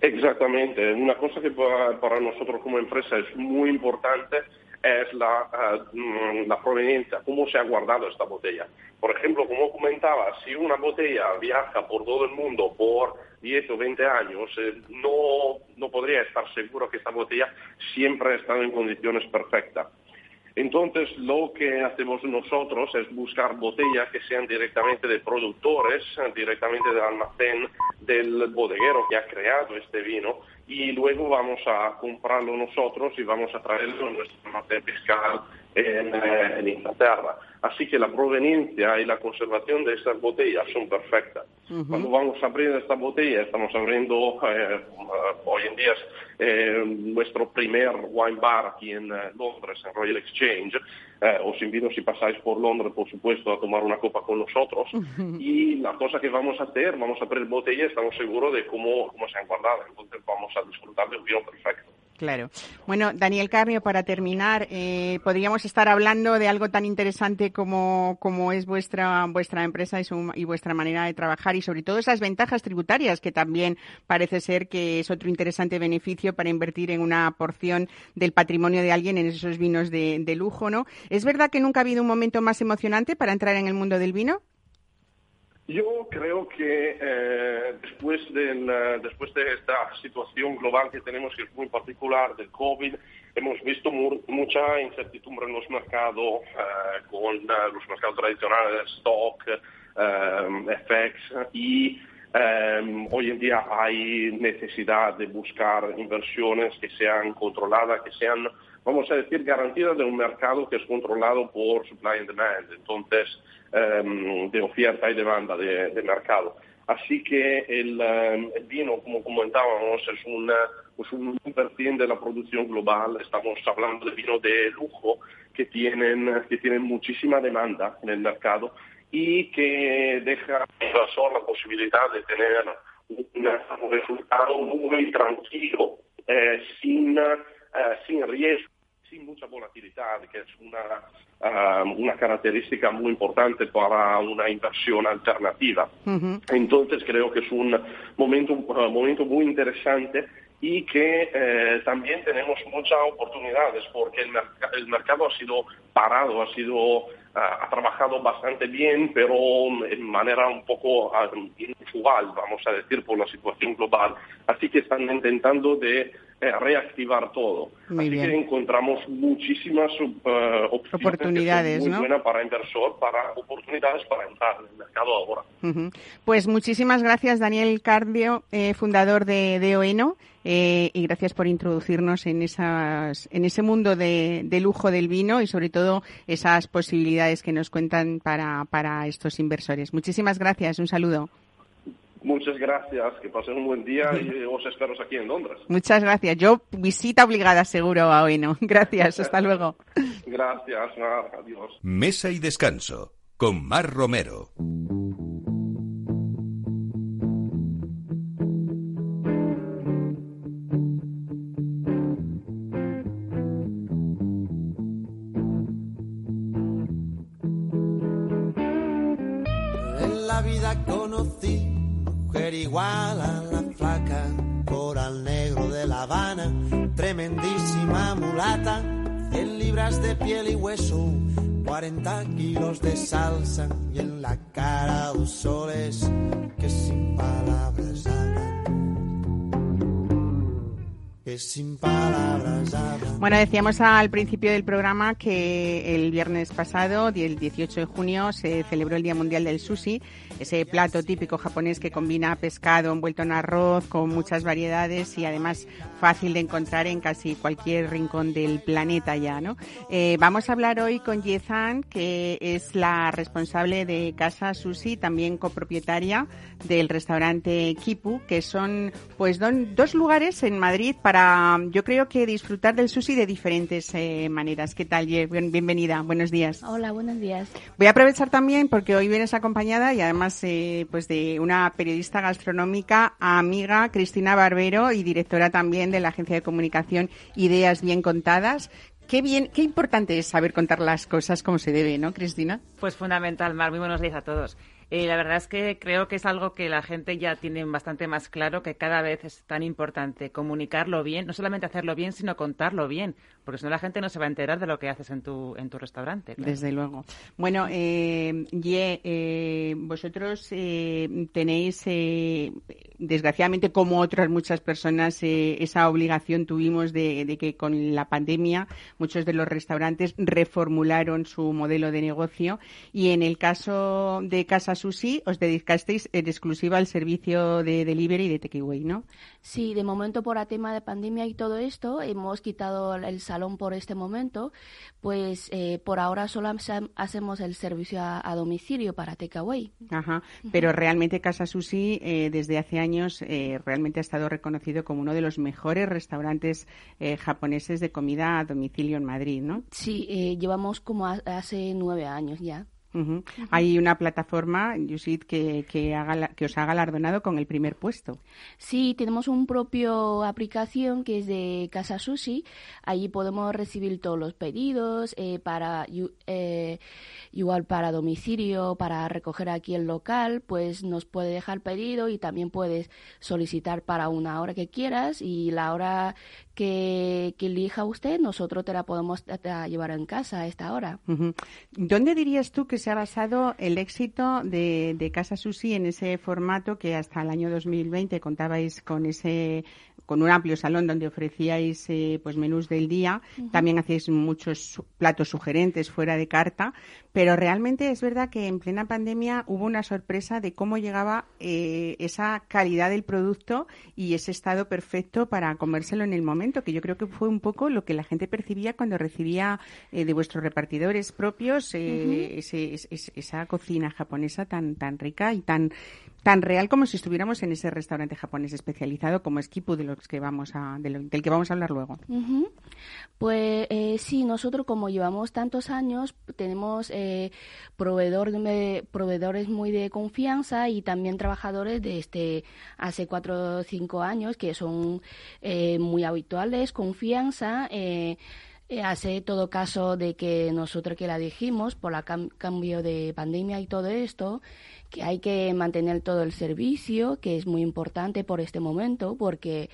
Exactamente. Una cosa que para, nosotros como empresa es muy importante es la, uh, la proveniencia, cómo se ha guardado esta botella. Por ejemplo, como comentaba, si una botella viaja por todo el mundo por 10 o 20 años, eh, no, no podría estar seguro que esta botella siempre ha estado en condiciones perfectas. Entonces, lo que hacemos nosotros es buscar botellas que sean directamente de productores, directamente del almacén del bodeguero que ha creado este vino y luego vamos a comprarlo nosotros y vamos a traerlo en nuestro almacén fiscal en, eh, en, Inglaterra. Así que la proveniencia y la conservación de estas botellas son perfectas. Cuando vamos a abrir esta botella, estamos abriendo eh, hoy en día eh, nuestro primer wine bar aquí en Londres, en Royal Exchange. os invito si pasáis por Londres, por supuesto, a tomar una copa con nosotros. Y la cosa que vamos a hacer, vamos a abrir botella, estamos seguros de cómo, cómo se han guardado. Entonces vamos a disfrutar de un vino perfecto. Claro. Bueno, Daniel Carmio, para terminar, eh, podríamos estar hablando de algo tan interesante como, como es vuestra, vuestra empresa y, su, y, vuestra manera de trabajar y sobre todo esas ventajas tributarias que también parece ser que es otro interesante beneficio para invertir en una porción del patrimonio de alguien en esos vinos de, de lujo, ¿no? ¿Es verdad que nunca ha habido un momento más emocionante para entrar en el mundo del vino? Yo creo que eh, después, del, después de esta situación global que tenemos, que es muy particular del COVID, hemos visto mucha incertidumbre en los mercados, eh, con eh, los mercados tradicionales, stock, FX, y hoy en día hay necesidad de buscar inversiones que sean controladas, que sean, vamos a decir, garantidas de un mercado que es controlado por supply and demand. Entonces, Em, de oferta y demanda de, mercado. Así que el, em, vino, como comentábamos, es una, pues un de la producción global. Estamos hablando de vino de lujo que tienen, que tienen muchísima demanda en el mercado y que deja a la posibilidad de tener un resultado muy tranquilo, eh, sin, eh, sin riesgo sin mucha volatilidad, que es una, ah, una característica muy importante para una inversión alternativa. Entonces creo que es un momento, un momento muy interesante y que eh, también tenemos muchas oportunidades porque el, el, mercado ha sido parado, ha sido ha trabajado bastante bien, pero en manera un poco uh, inusual, vamos a decir, por la situación global. Así que están intentando de eh, reactivar todo. Así que encontramos muchísimas uh, oportunidades muy buenas para inversor, para oportunidades para entrar en el mercado ahora. Pues muchísimas gracias, Daniel Cardio, eh, fundador de, de OENO. Eh, y gracias por introducirnos en, esas, en ese mundo de, de, lujo del vino y sobre todo esas posibilidades que nos cuentan para, para estos inversores. Muchísimas gracias. Un saludo. Muchas gracias, que pasen un buen día y os espero aquí en Londres. Muchas gracias. Yo visita obligada seguro a Oeno. Gracias, hasta luego. Gracias, Mar, adiós. Mesa y descanso con Mar Romero. Igual a la flaca, coral negro de La Habana, tremendísima mulata, 100 libras de piel y hueso, 40 kilos de salsa y en la cara dos soles que sin palabras palabras Bueno, decíamos al principio del programa que el viernes pasado, el 18 de junio, se celebró el Día Mundial del Sushi, ese plato típico japonés que combina pescado envuelto en arroz con muchas variedades y además fácil de encontrar en casi cualquier rincón del planeta ya, ¿no? Eh, vamos a hablar hoy con Yezan, que es la responsable de Casa Sushi, también copropietaria del restaurante Kipu, que son pues dos lugares en Madrid para, yo creo que disfrutar del sushi de diferentes eh, maneras. ¿Qué tal, Bienvenida, buenos días. Hola, buenos días. Voy a aprovechar también porque hoy vienes acompañada y además eh, pues de una periodista gastronómica, amiga, Cristina Barbero y directora también de la agencia de comunicación Ideas Bien Contadas. Qué bien, qué importante es saber contar las cosas como se debe, ¿no, Cristina? Pues fundamental, Mar. Muy buenos días a todos. Eh, la verdad es que creo que es algo que la gente ya tiene bastante más claro, que cada vez es tan importante comunicarlo bien, no solamente hacerlo bien, sino contarlo bien, porque si no la gente no se va a enterar de lo que haces en tu, en tu restaurante. Desde luego. Bueno, eh, Ye, eh, vosotros eh, tenéis, eh, desgraciadamente, como otras muchas personas, esa obligación tuvimos de, de, que con la pandemia muchos de los restaurantes reformularon su modelo de negocio y en el caso de Casa Susi os dedicasteis en exclusiva al servicio de delivery y de takeaway, ¿no? Sí, de momento por el tema de pandemia y todo esto hemos quitado el salón por este momento, pues eh, por ahora solo hacemos el servicio a, domicilio para takeaway. Ajá, pero realmente Casa Sushi eh, desde hace años eh, realmente ha estado reconocido como uno de los mejores restaurantes japoneses de comida a domicilio en Madrid, ¿no? Sí, llevamos como hace nueve años ya. Hay una plataforma, Yusit, que, que, haga, que os ha galardonado con el primer puesto. Sí, tenemos un propio aplicación que es de Casa Sushi. Allí podemos recibir todos los pedidos eh, para eh, igual para domicilio, para recoger aquí el local, pues nos puede dejar pedido y también puedes solicitar para una hora que quieras y la hora que, elija usted, nosotros te la podemos llevar en casa a esta hora. ¿Dónde dirías tú que se ha basado el éxito de, de Casa Susi en ese formato que hasta el año 2020 contabais con ese con un amplio salón donde ofrecíais eh, pues menús del día, también hacíais muchos platos sugerentes fuera de carta, pero realmente es verdad que en plena pandemia hubo una sorpresa de cómo llegaba eh, esa calidad del producto y ese estado perfecto para comérselo en el momento, que yo creo que fue un poco lo que la gente percibía cuando recibía eh, de vuestros repartidores propios esa cocina japonesa tan tan rica y tan tan real como si estuviéramos en ese restaurante japonés especializado como es Kipu, de los que vamos a, del que vamos a hablar luego. Pues eh, sí, nosotros como llevamos tantos años, tenemos eh, proveedor proveedores muy de confianza y también trabajadores de este hace cuatro o cinco años que son eh, muy habituales, confianza. Eh, hace todo caso de que nosotros que la dijimos por el cambio de pandemia y todo esto, que hay que mantener todo el servicio, que es muy importante por este momento, porque,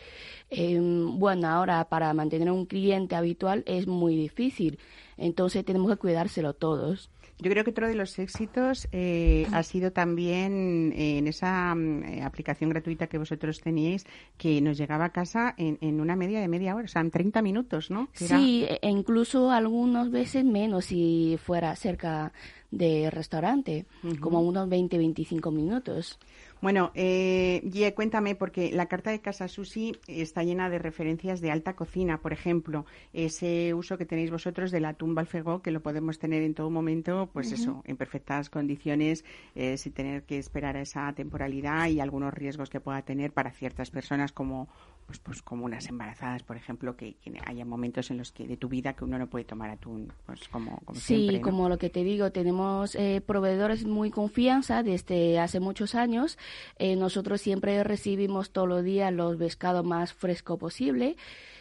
em, bueno, ahora para mantener un cliente habitual es muy difícil, entonces tenemos que cuidárselo todos. Yo creo que otro de los éxitos eh, ha sido también eh, en esa mm, eh, aplicación gratuita que vosotros teníais, que nos llegaba a casa en, una media de media hora, o sea, en 30 minutos, ¿no? Sí, e incluso algunas veces menos si fuera cerca de restaurante, como unos 20-25 minutos. Bueno, eh, cuéntame, porque la carta de Casa Susi está llena de referencias de alta cocina. Por ejemplo, ese uso que tenéis vosotros de la tumba alfegó, que lo podemos tener en todo momento, pues eso, en perfectas condiciones, eh, sin tener que esperar a esa temporalidad y algunos riesgos que pueda tener para ciertas personas como pues, pues como unas embarazadas, por ejemplo, que, haya momentos en los que de tu vida que uno no puede tomar atún, pues como, como sí, como lo que te digo, tenemos eh, proveedores muy confianza desde hace muchos años. Eh, nosotros siempre recibimos todos los días los pescados más fresco posible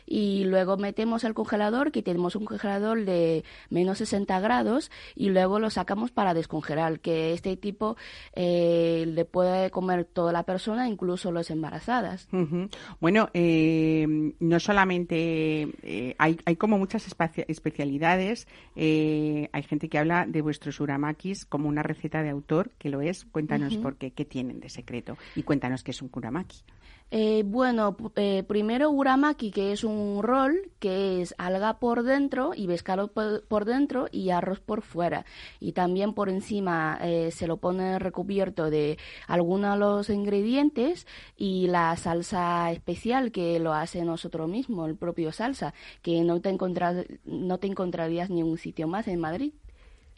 y luego metemos al congelador, que tenemos un congelador de menos 60 grados y luego lo sacamos para descongelar, que este tipo eh, le puede comer toda la persona, incluso las embarazadas. Bueno, eh, no solamente eh, hay, hay como muchas especialidades, hay gente que habla de vuestros uramakis como una receta de autor, que lo es. Cuéntanos por qué, qué tienen de secreto y cuéntanos qué es un uramaki. Eh, bueno, eh, primero uramaki, que es un rol que es alga por dentro y pescado por, dentro y arroz por fuera. Y también por encima eh, se lo pone recubierto de algunos de los ingredientes y la salsa especial que lo hace nosotros mismos, el propio salsa, que no te, no te encontrarías ni un sitio más en Madrid.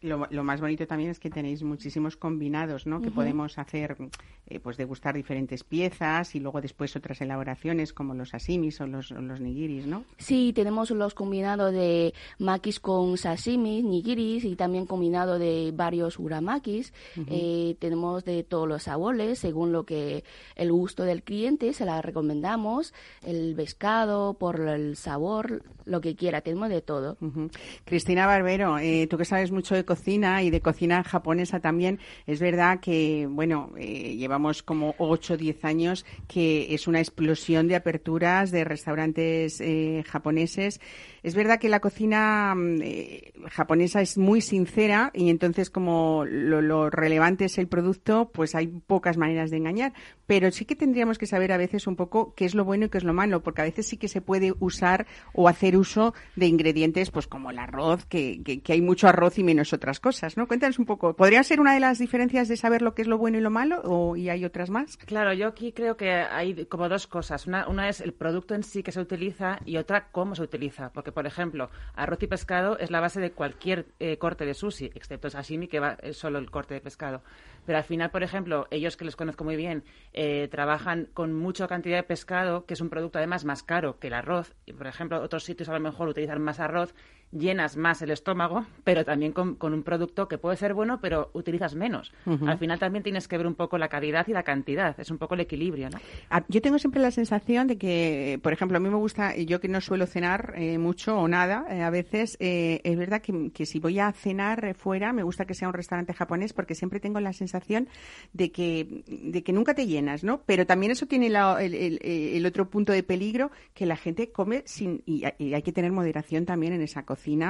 Lo, lo, más bonito también es que tenéis muchísimos combinados, ¿no? Que podemos hacer, eh, pues degustar diferentes piezas y luego después otras elaboraciones como los sasimis o los, los nigiris, ¿no? Sí, tenemos los combinados de makis con sashimi, nigiris y también combinado de varios uramakis. eh, tenemos de todos los sabores según lo que el gusto del cliente se la recomendamos, el pescado por el sabor, lo que quiera, tenemos de todo. Cristina Barbero, eh, tú que sabes mucho de cocina y de cocina japonesa también, es verdad que, bueno, eh, llevamos como 8 o 10 años que es una explosión de aperturas de restaurantes eh, japoneses. Es verdad que la cocina mm, eh, japonesa es muy sincera y entonces como lo, relevante es el producto, pues hay pocas maneras de engañar. Pero sí que tendríamos que saber a veces un poco qué es lo bueno y qué es lo malo, porque a veces sí que se puede usar o hacer uso de ingredientes, pues como el arroz, que, que, hay mucho arroz y menos otras cosas, ¿no? Cuéntanos un poco. ¿Podría ser una de las diferencias de saber lo que es lo bueno y lo malo o y hay otras más? Claro, yo aquí creo que hay como dos cosas. Una, es el producto en sí que se utiliza y otra cómo se utiliza. Porque, por ejemplo, arroz y pescado es la base de cualquier eh, corte de sushi, excepto sashimi, que va, solo el corte de pescado. Pero al final, por ejemplo, ellos que les conozco muy bien, eh, trabajan con mucha cantidad de pescado, que es un producto además más caro que el arroz. Y, por ejemplo, otros sitios a lo mejor utilizan más arroz llenas más el estómago, pero también con, un producto que puede ser bueno, pero utilizas menos. Al final también tienes que ver un poco la calidad y la cantidad, es un poco el equilibrio, ¿no? Ah, yo tengo siempre la sensación de que, por ejemplo, a mí me gusta, yo que no suelo cenar eh, mucho o nada, eh, a veces eh, es verdad que, si voy a cenar fuera, me gusta que sea un restaurante japonés porque siempre tengo la sensación de que, de que nunca te llenas, ¿no? Pero también eso tiene el, otro punto de peligro, que la gente come sin, y, y hay que tener moderación también en esa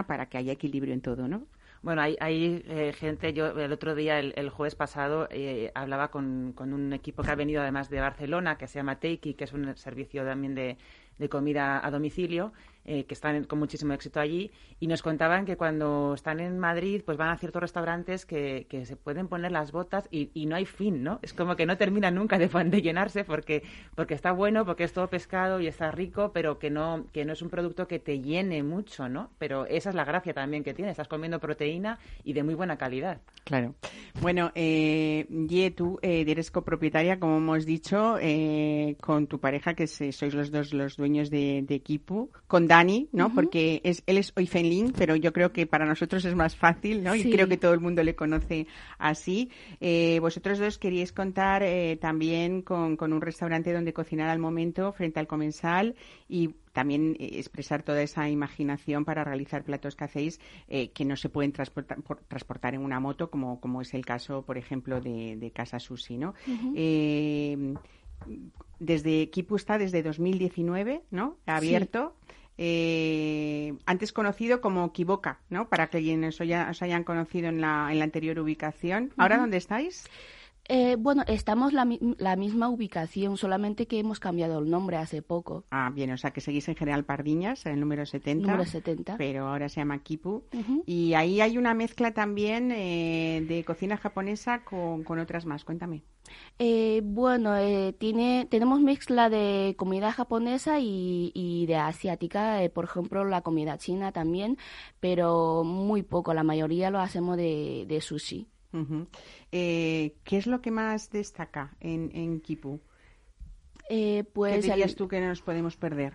para que haya equilibrio en todo, ¿no? Bueno, hay, hay eh, gente, yo el otro día, el, jueves pasado, eh, hablaba con, un equipo que ha venido además de Barcelona, que se llama Teiki, que es un servicio también de comida a domicilio, eh, que están con muchísimo éxito allí, y nos contaban que cuando están en Madrid, pues van a ciertos restaurantes que, que se pueden poner las botas y, y, no hay fin, ¿no? Es como que no termina nunca de, de, llenarse porque, porque está bueno, porque es todo pescado y está rico, pero que no, que no es un producto que te llene mucho, ¿no? Pero esa es la gracia también que tiene, estás comiendo proteína y de muy buena calidad. Claro. Bueno, eh, Ye, tú eh, eres copropietaria, como hemos dicho, eh, con tu pareja, que sois los dos los dueños de, de Kipu, con Dani, ¿no? Porque es, él es Oifenlin, pero yo creo que para nosotros es más fácil, ¿no? Y creo que todo el mundo le conoce así. Eh, vosotros dos queríais contar eh, también con, con un restaurante donde cocinar al momento frente al comensal y también eh, expresar toda esa imaginación para realizar platos que hacéis eh, que no se pueden transportar, transportar en una moto, como, como es el caso, por ejemplo, de, Casa Susi, ¿no? Eh, desde Kipu está desde 2019, ¿no? Abierto. Antes conocido como Kiboka, ¿no? Para que quienes os, hayan conocido en la, en la anterior ubicación. ¿Ahora dónde estáis? Eh, bueno, estamos la, la misma ubicación, solamente que hemos cambiado el nombre hace poco. Ah, bien, o sea que seguís en General Pardiñas, el número 70. Número 70. Pero ahora se llama Kipu. Y ahí hay una mezcla también eh, de cocina japonesa con, con, otras más. Cuéntame. Eh, bueno, eh, tiene, tenemos mezcla de comida japonesa y, y de asiática, eh, por ejemplo, la comida china también, pero muy poco, la mayoría lo hacemos de, de sushi. Eh, ¿Qué es lo que más destaca en, en Kipu? Eh, pues ¿Qué dirías tú que no nos podemos perder?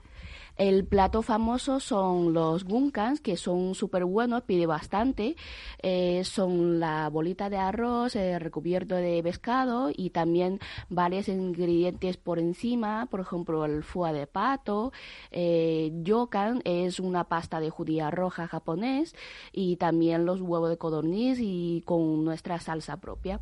El plato famoso son los gunkans, que son súper buenos, pide bastante. Eh, son la bolita de arroz eh, recubierto de pescado y también varios ingredientes por encima, por ejemplo el foie de pato. Eh, yokan es una pasta de judía roja japonés y también los huevos de codorniz y con nuestra salsa propia.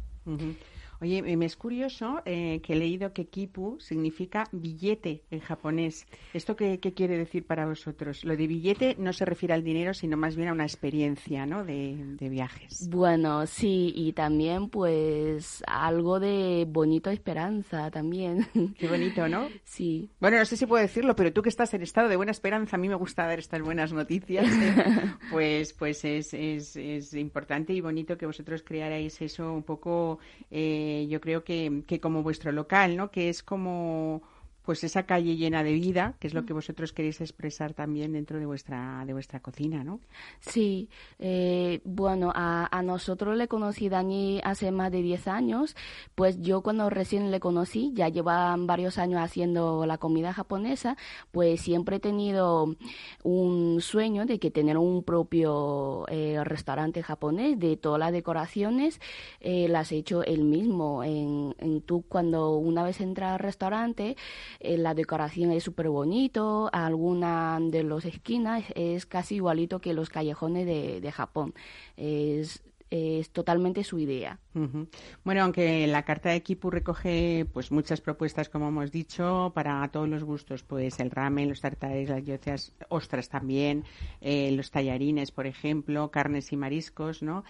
Oye, me es curioso eh, que he leído que kipu significa billete en japonés. ¿Esto qué, quiere decir para vosotros? Lo de billete no se refiere al dinero, sino más bien a una experiencia, ¿no? De, viajes. Bueno, sí, y también pues algo de bonito esperanza también. Qué bonito, ¿no? Sí. Bueno, no sé si puedo decirlo, pero tú que estás en estado de buena esperanza, a mí me gusta dar estas buenas noticias, ¿eh? pues, pues es, es, es, importante y bonito que vosotros crearais eso un poco... Eh, eh, yo creo que, que como vuestro local, ¿no? Que es como pues esa calle llena de vida, que es lo que vosotros queréis expresar también dentro de vuestra de vuestra cocina, ¿no? Sí, eh, bueno, a, a, nosotros le conocí Dani hace más de 10 años, pues yo cuando recién le conocí, ya llevan varios años haciendo la comida japonesa, pues siempre he tenido un sueño de que tener un propio eh, restaurante japonés, de todas las decoraciones, eh, las he hecho él mismo. En, en tú cuando una vez entras al restaurante, eh, la decoración es súper bonito, alguna de las esquinas es casi igualito que los callejones de, de Japón. Es, es totalmente su idea. Bueno, aunque la carta de equipo recoge pues muchas propuestas, como hemos dicho, para todos los gustos, pues el ramen, los tartares, las yocias, ostras también, eh, los tallarines, por ejemplo, carnes y mariscos, ¿no?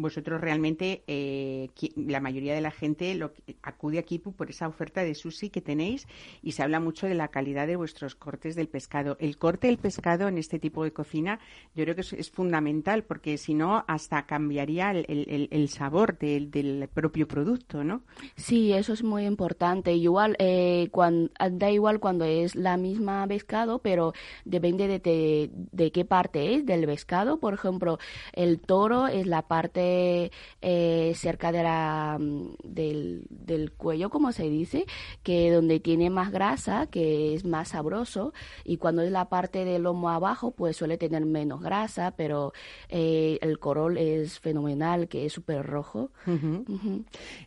Vosotros realmente, eh, la mayoría de la gente lo, acude aquí por esa oferta de sushi que tenéis y se habla mucho de la calidad de vuestros cortes del pescado. El corte del pescado en este tipo de cocina yo creo que es, fundamental porque si no hasta cambiaría el, sabor del, propio producto, ¿no? Sí, eso es muy importante. Igual, eh, cuando, da igual cuando es la misma pescado, pero depende de, de qué parte es del pescado. Por ejemplo, el toro es la parte eh, cerca de la, mm, del, del, cuello, como se dice, que donde tiene más grasa, que es más sabroso, y cuando es la parte del lomo abajo, pues suele tener menos grasa, pero eh, el corol es fenomenal, que es súper rojo.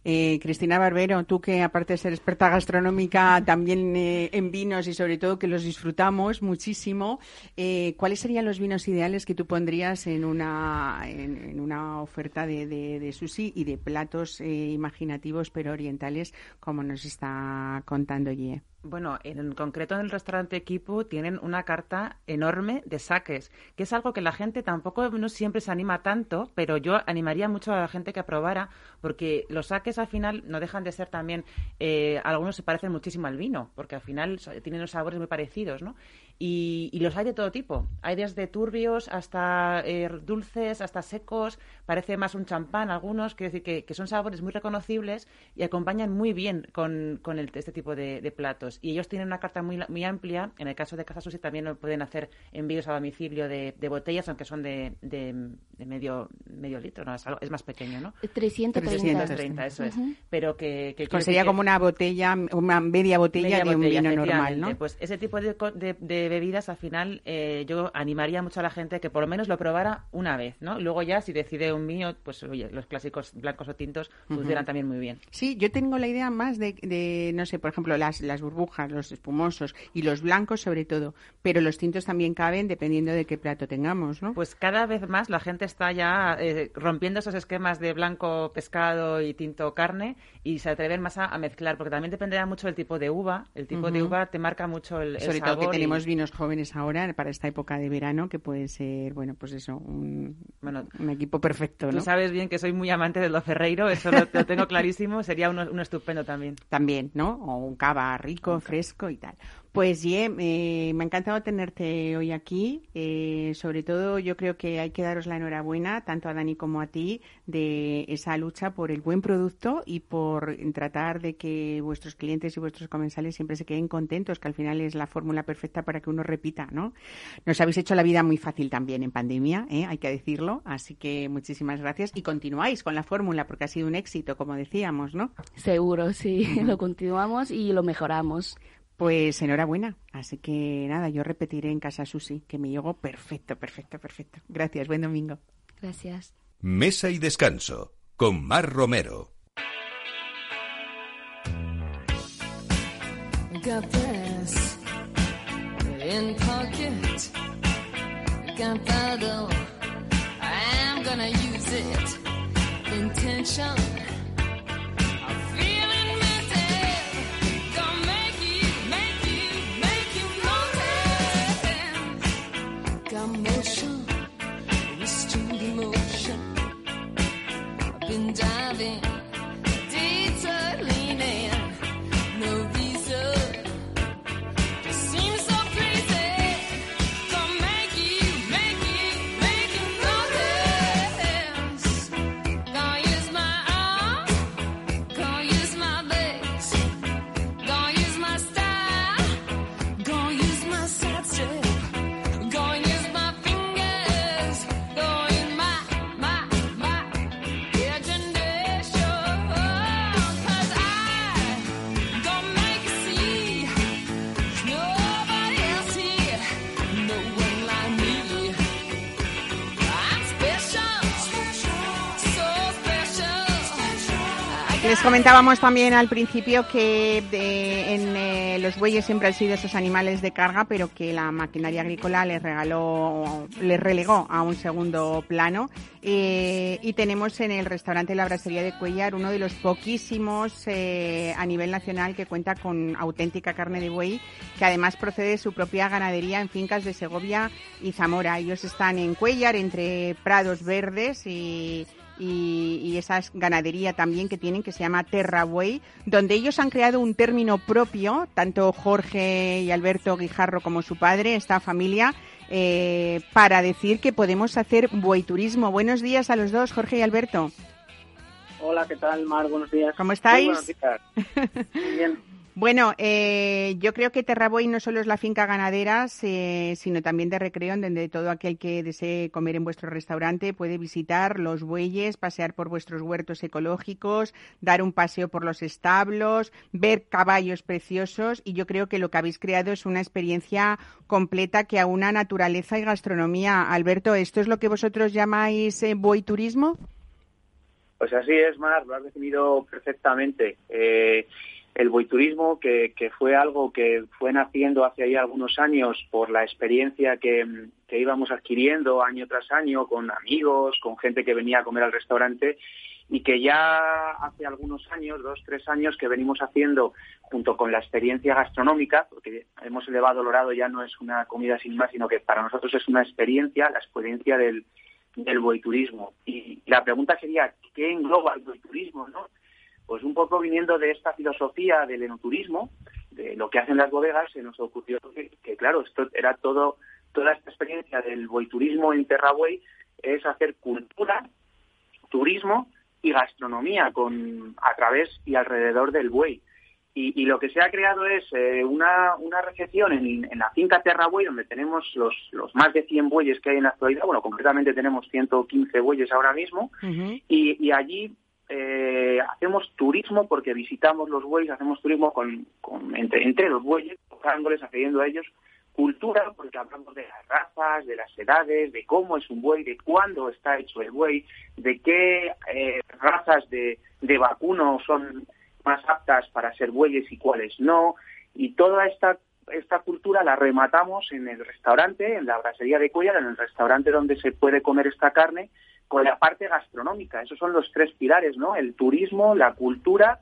Eh, Cristina Barbero, tú que aparte de ser experta gastronómica, también en vinos y sobre todo que los disfrutamos muchísimo, ¿cuáles serían los vinos ideales que tú pondrías en una, en una oferta? De, sushi y de platos eh, imaginativos pero orientales, como nos está contando Ye. Bueno, en concreto en el restaurante Equipo tienen una carta enorme de saques, que es algo que la gente tampoco no siempre se anima tanto, pero yo animaría mucho a la gente que aprobara, porque los saques al final no dejan de ser también, eh, algunos se parecen muchísimo al vino, porque al final tienen los sabores muy parecidos, ¿no? Y, los hay de todo tipo. Hay desde turbios hasta eh, dulces, hasta secos. Parece más un champán algunos. Quiero decir que, son sabores muy reconocibles y acompañan muy bien con, con este tipo de, platos. Y ellos tienen una carta muy, muy amplia. En el caso de Casa Susi también pueden hacer envíos a domicilio de, botellas, aunque son de, medio, medio litro. No, es, más pequeño, ¿no? 330. 330, eso es. Pero que... que pues sería como una botella, una media botella de un vino normal, ¿no? Pues ese tipo de bebidas, al final eh, yo animaría mucho a la gente que por lo menos lo probara una vez, ¿no? Luego ya, si decide un vino, pues oye, los clásicos blancos o tintos funcionan también muy bien. Sí, yo tengo la idea más de, no sé, por ejemplo, las, las burbujas, los espumosos y los blancos sobre todo, pero los tintos también caben dependiendo de qué plato tengamos, ¿no? Pues cada vez más la gente está ya eh, rompiendo esos esquemas de blanco pescado y tinto carne y se atreven más a, mezclar, porque también dependerá mucho del tipo de uva. El tipo de uva te marca mucho el, sobre todo que tenemos jóvenes ahora para esta época de verano que puede ser, bueno, pues eso, un, bueno, un equipo perfecto, ¿no? Tú sabes bien que soy muy amante de lo ferreiro, eso lo, tengo clarísimo, sería uno, estupendo también. También, ¿no? O un cava rico, fresco y tal. Pues yeah, me ha encantado tenerte hoy aquí. Eh, sobre todo yo creo que hay que daros la enhorabuena, tanto a Dani como a ti, de esa lucha por el buen producto y por tratar de que vuestros clientes y vuestros comensales siempre se queden contentos, que al final es la fórmula perfecta para que uno repita, ¿no? Nos habéis hecho la vida muy fácil también en pandemia, ¿eh? hay que decirlo. Así que muchísimas gracias y continuáis con la fórmula porque ha sido un éxito, como decíamos, ¿no? Seguro, sí, lo continuamos y lo mejoramos. Pues enhorabuena. Así que nada, yo repetiré en casa Susi, que me llegó perfecto, perfecto, perfecto. Gracias, buen domingo. Gracias. Mesa y descanso con Mar Romero. Comentábamos también al principio que en los bueyes siempre han sido esos animales de carga, pero que la maquinaria agrícola les regaló, les relegó a un segundo plano. Eh, y tenemos en el restaurante La Brasería de Cuellar uno de los poquísimos eh, a nivel nacional que cuenta con auténtica carne de buey, que además procede de su propia ganadería en fincas de Segovia y Zamora. Ellos están en Cuellar, entre prados verdes y y, esa ganadería también que tienen que se llama Terraway, donde ellos han creado un término propio, tanto Jorge y Alberto Guijarro como su padre, esta familia, eh, para decir que podemos hacer turismo. Buenos días a los dos, Jorge y Alberto. Hola, ¿qué tal, Mar? Buenos días. ¿Cómo estáis? buenos días. Muy bien. Bueno, eh, yo creo que Terraboy no solo es la finca ganadera, sino también de recreo, donde todo aquel que desee comer en vuestro restaurante puede visitar los bueyes, pasear por vuestros huertos ecológicos, dar un paseo por los establos, ver caballos preciosos y yo creo que lo que habéis creado es una experiencia completa que aúna naturaleza y gastronomía. Alberto, ¿esto es lo que vosotros llamáis eh, turismo? Pues así es, Mar, lo has definido perfectamente. Eh, el boiturismo, que, que fue algo que fue naciendo hace ahí algunos años por la experiencia que, íbamos adquiriendo año tras año con amigos, con gente que venía a comer al restaurante y que ya hace algunos años, dos, tres años, que venimos haciendo junto con la experiencia gastronómica, porque hemos elevado Lorado ya no es una comida sin más, sino que para nosotros es una experiencia, la experiencia del, del boiturismo. Y la pregunta sería, ¿qué engloba el boiturismo? ¿no? Pues un poco viniendo de esta filosofía del enoturismo, de lo que hacen las bodegas, se nos ocurrió que, claro, esto era todo, toda esta experiencia del boiturismo en Terrabuey es hacer cultura, turismo y gastronomía con, a través y alrededor del buey. Y, lo que se ha creado es eh, una, una recepción en, la finca Terrabuey, donde tenemos los, los más de 100 bueyes que hay en la actualidad. Bueno, concretamente tenemos 115 bueyes ahora mismo. y, y, allí eh, hacemos turismo porque visitamos los bueyes, hacemos turismo con, entre, los bueyes, tocándoles, accediendo a ellos, cultura porque hablamos de las razas, de las edades, de cómo es un buey, de cuándo está hecho el buey, de qué eh, razas de, de vacuno son más aptas para ser bueyes y cuáles no, y toda esta esta cultura la rematamos en el restaurante, en la brasería de Cuellar, en el restaurante donde se puede comer esta carne, con la parte gastronómica. Esos son los tres pilares, ¿no? El turismo, la cultura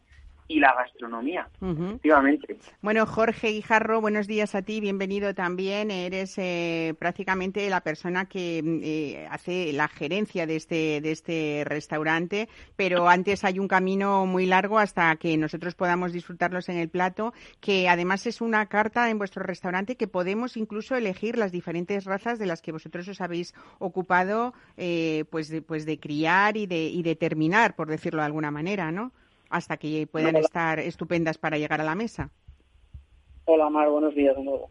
y la gastronomía, efectivamente. Bueno, Jorge Guijarro, buenos días a ti, bienvenido también. Eres eh, prácticamente la persona que eh, hace la gerencia de este, de este restaurante, pero antes hay un camino muy largo hasta que nosotros podamos disfrutarlos en el plato, que además es una carta en vuestro restaurante que podemos incluso elegir las diferentes razas de las que vosotros os habéis ocupado eh, pues, de, pues de criar y de, y de terminar, por decirlo de alguna manera, ¿no? Hasta que puedan estar estupendas para llegar a la mesa. Hola, Mar, buenos días de nuevo.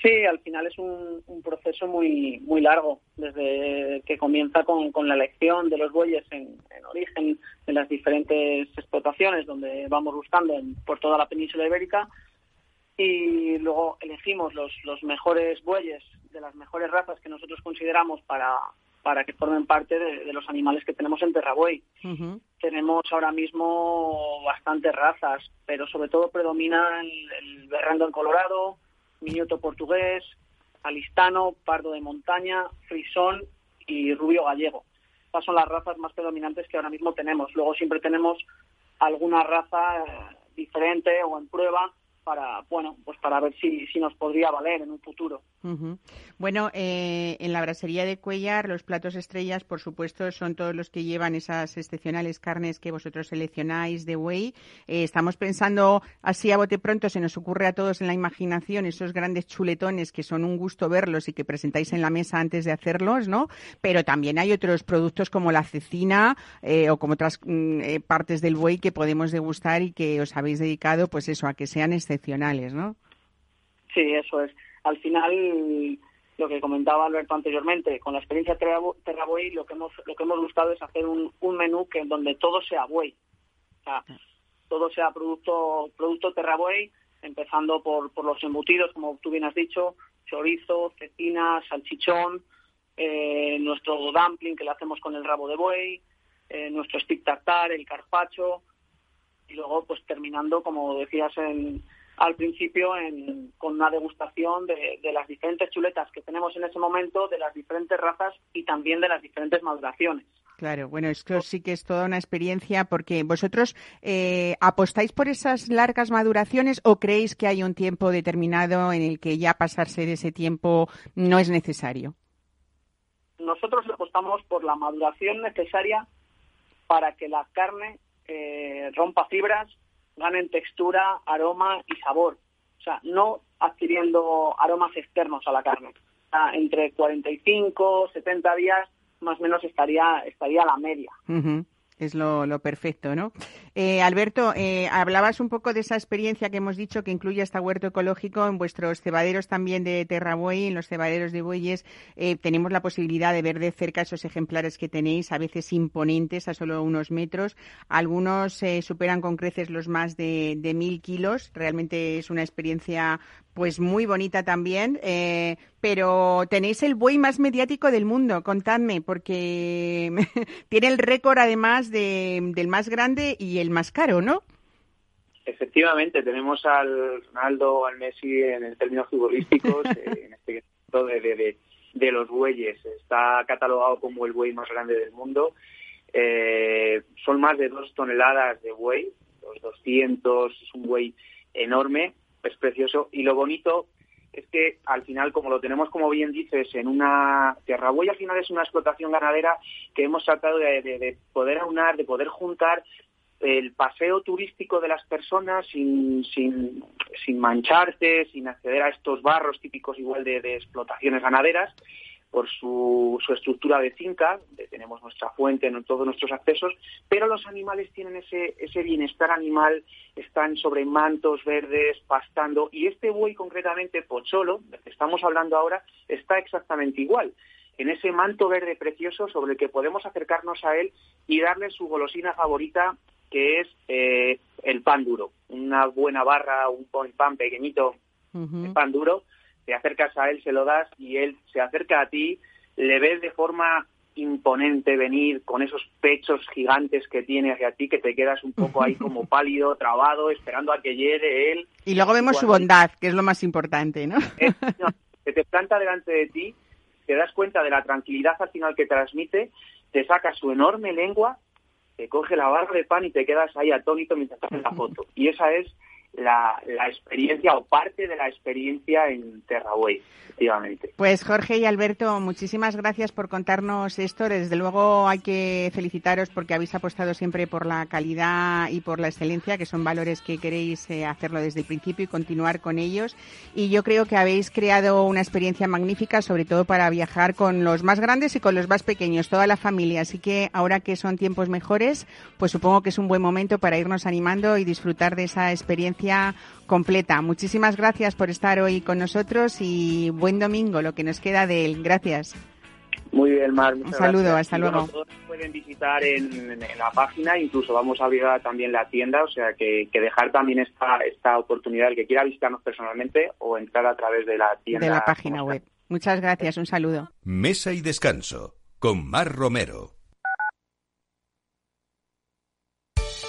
Sí, al final es un, proceso muy muy largo, desde que comienza con, con la elección de los bueyes en, origen en las diferentes explotaciones donde vamos buscando por toda la península ibérica y luego elegimos los, los mejores bueyes de las mejores razas que nosotros consideramos para, para que formen parte de, los animales que tenemos en Terrabuey. Tenemos ahora mismo bastantes razas, pero sobre todo predomina el, berrando en colorado, minuto portugués, alistano, pardo de montaña, frisón y rubio gallego. Estas son las razas más predominantes que ahora mismo tenemos. Luego siempre tenemos alguna raza eh, diferente o en prueba para bueno pues para ver si, si nos podría valer en un futuro. Bueno, eh, en la brasería de Cuellar los platos estrellas, por supuesto, son todos los que llevan esas excepcionales carnes que vosotros seleccionáis de whey. Eh, estamos pensando así a bote pronto, se nos ocurre a todos en la imaginación esos grandes chuletones que son un gusto verlos y que presentáis en la mesa antes de hacerlos, ¿no? Pero también hay otros productos como la cecina eh, o como otras mm, partes del buey que podemos degustar y que os habéis dedicado, pues eso, a que sean ¿no? Sí, eso es al final lo que comentaba Alberto anteriormente, con la experiencia Terrabuey lo que hemos lo que hemos buscado es hacer un, un menú que donde todo sea buey. O sea, todo sea producto producto Terrabuey, empezando por, por los embutidos, como tú bien has dicho, chorizo, cecina, salchichón, eh, nuestro dumpling que lo hacemos con el rabo de buey, eh, nuestro stick tartar, el carpacho, y luego pues terminando, como decías en, al principio con una degustación de, las diferentes chuletas que tenemos en ese momento, de las diferentes razas y también de las diferentes maduraciones. Claro, bueno, esto sí que es toda una experiencia porque vosotros eh, apostáis por esas largas maduraciones o creéis que hay un tiempo determinado en el que ya pasarse de ese tiempo no es necesario. Nosotros apostamos por la maduración necesaria para que la carne eh, rompa fibras ganen textura, aroma y sabor. O sea, no adquiriendo aromas externos a la carne. entre 45, 70 días más o menos estaría, estaría la media es lo, perfecto, ¿no? Eh, Alberto, eh, hablabas un poco de esa experiencia que hemos dicho que incluye hasta huerto ecológico en vuestros cebaderos también de Terrabuey, en los cebaderos de bueyes. Eh, tenemos la posibilidad de ver de cerca esos ejemplares que tenéis, a veces imponentes, a solo unos metros. Algunos superan con creces los más de, de mil kilos. Realmente es una experiencia pues muy bonita también, eh, pero tenéis el buey más mediático del mundo, contadme, porque tiene el récord además de, del más grande y el más caro, ¿no? Efectivamente, tenemos al Ronaldo, al Messi en términos futbolísticos, eh, en este caso de, de, de, los bueyes. Está catalogado como el buey más grande del mundo. Eh, son más de dos toneladas de buey, los 200, es un buey enorme es precioso. Y lo bonito es que al final, como lo tenemos, como bien dices, en una tierra al final es una explotación ganadera que hemos tratado de, poder aunar, de poder juntar el paseo turístico de las personas sin, sin, sin mancharte, sin acceder a estos barros típicos igual de explotaciones ganaderas por su, su estructura de finca, tenemos nuestra fuente, en todos nuestros accesos, pero los animales tienen ese, ese bienestar animal, están sobre mantos verdes, pastando, y este buey concretamente, Pocholo, del que estamos hablando ahora, está exactamente igual. En ese manto verde precioso sobre el que podemos acercarnos a él y darle su golosina favorita, que es eh, el pan duro. Una buena barra, un pan pequeñito, de pan duro, te acercas a él, se lo das y él se acerca a ti, le ves de forma imponente venir con esos pechos gigantes que tiene hacia ti, que te quedas un poco ahí como pálido, trabado, esperando a que llegue él. Y luego vemos su bondad, que es lo más importante, ¿no? que te planta delante de ti, te das cuenta de la tranquilidad al final que transmite, te saca su enorme lengua, te coge la barra de pan y te quedas ahí atónito mientras haces la foto. Y esa es la, experiencia o parte de la experiencia en Terraway, efectivamente. Pues Jorge y Alberto, muchísimas gracias por contarnos esto. Desde luego hay que felicitaros porque habéis apostado siempre por la calidad y por la excelencia, que son valores que queréis eh, hacerlo desde el principio y continuar con ellos. Y yo creo que habéis creado una experiencia magnífica, sobre todo para viajar con los más grandes y con los más pequeños, toda la familia. Así que ahora que son tiempos mejores, pues supongo que es un buen momento para irnos animando y disfrutar de esa experiencia completa. Muchísimas gracias por estar hoy con nosotros y buen domingo, lo que nos queda de él. Gracias. Muy bien, Mar. Un saludo, hasta luego. todos pueden visitar en, la página, incluso vamos a abrir también la tienda, o sea que, dejar también esta, esta oportunidad el que quiera visitarnos personalmente o entrar a través de la tienda. De la página web. Muchas gracias, un saludo. Mesa y descanso con Mar Romero.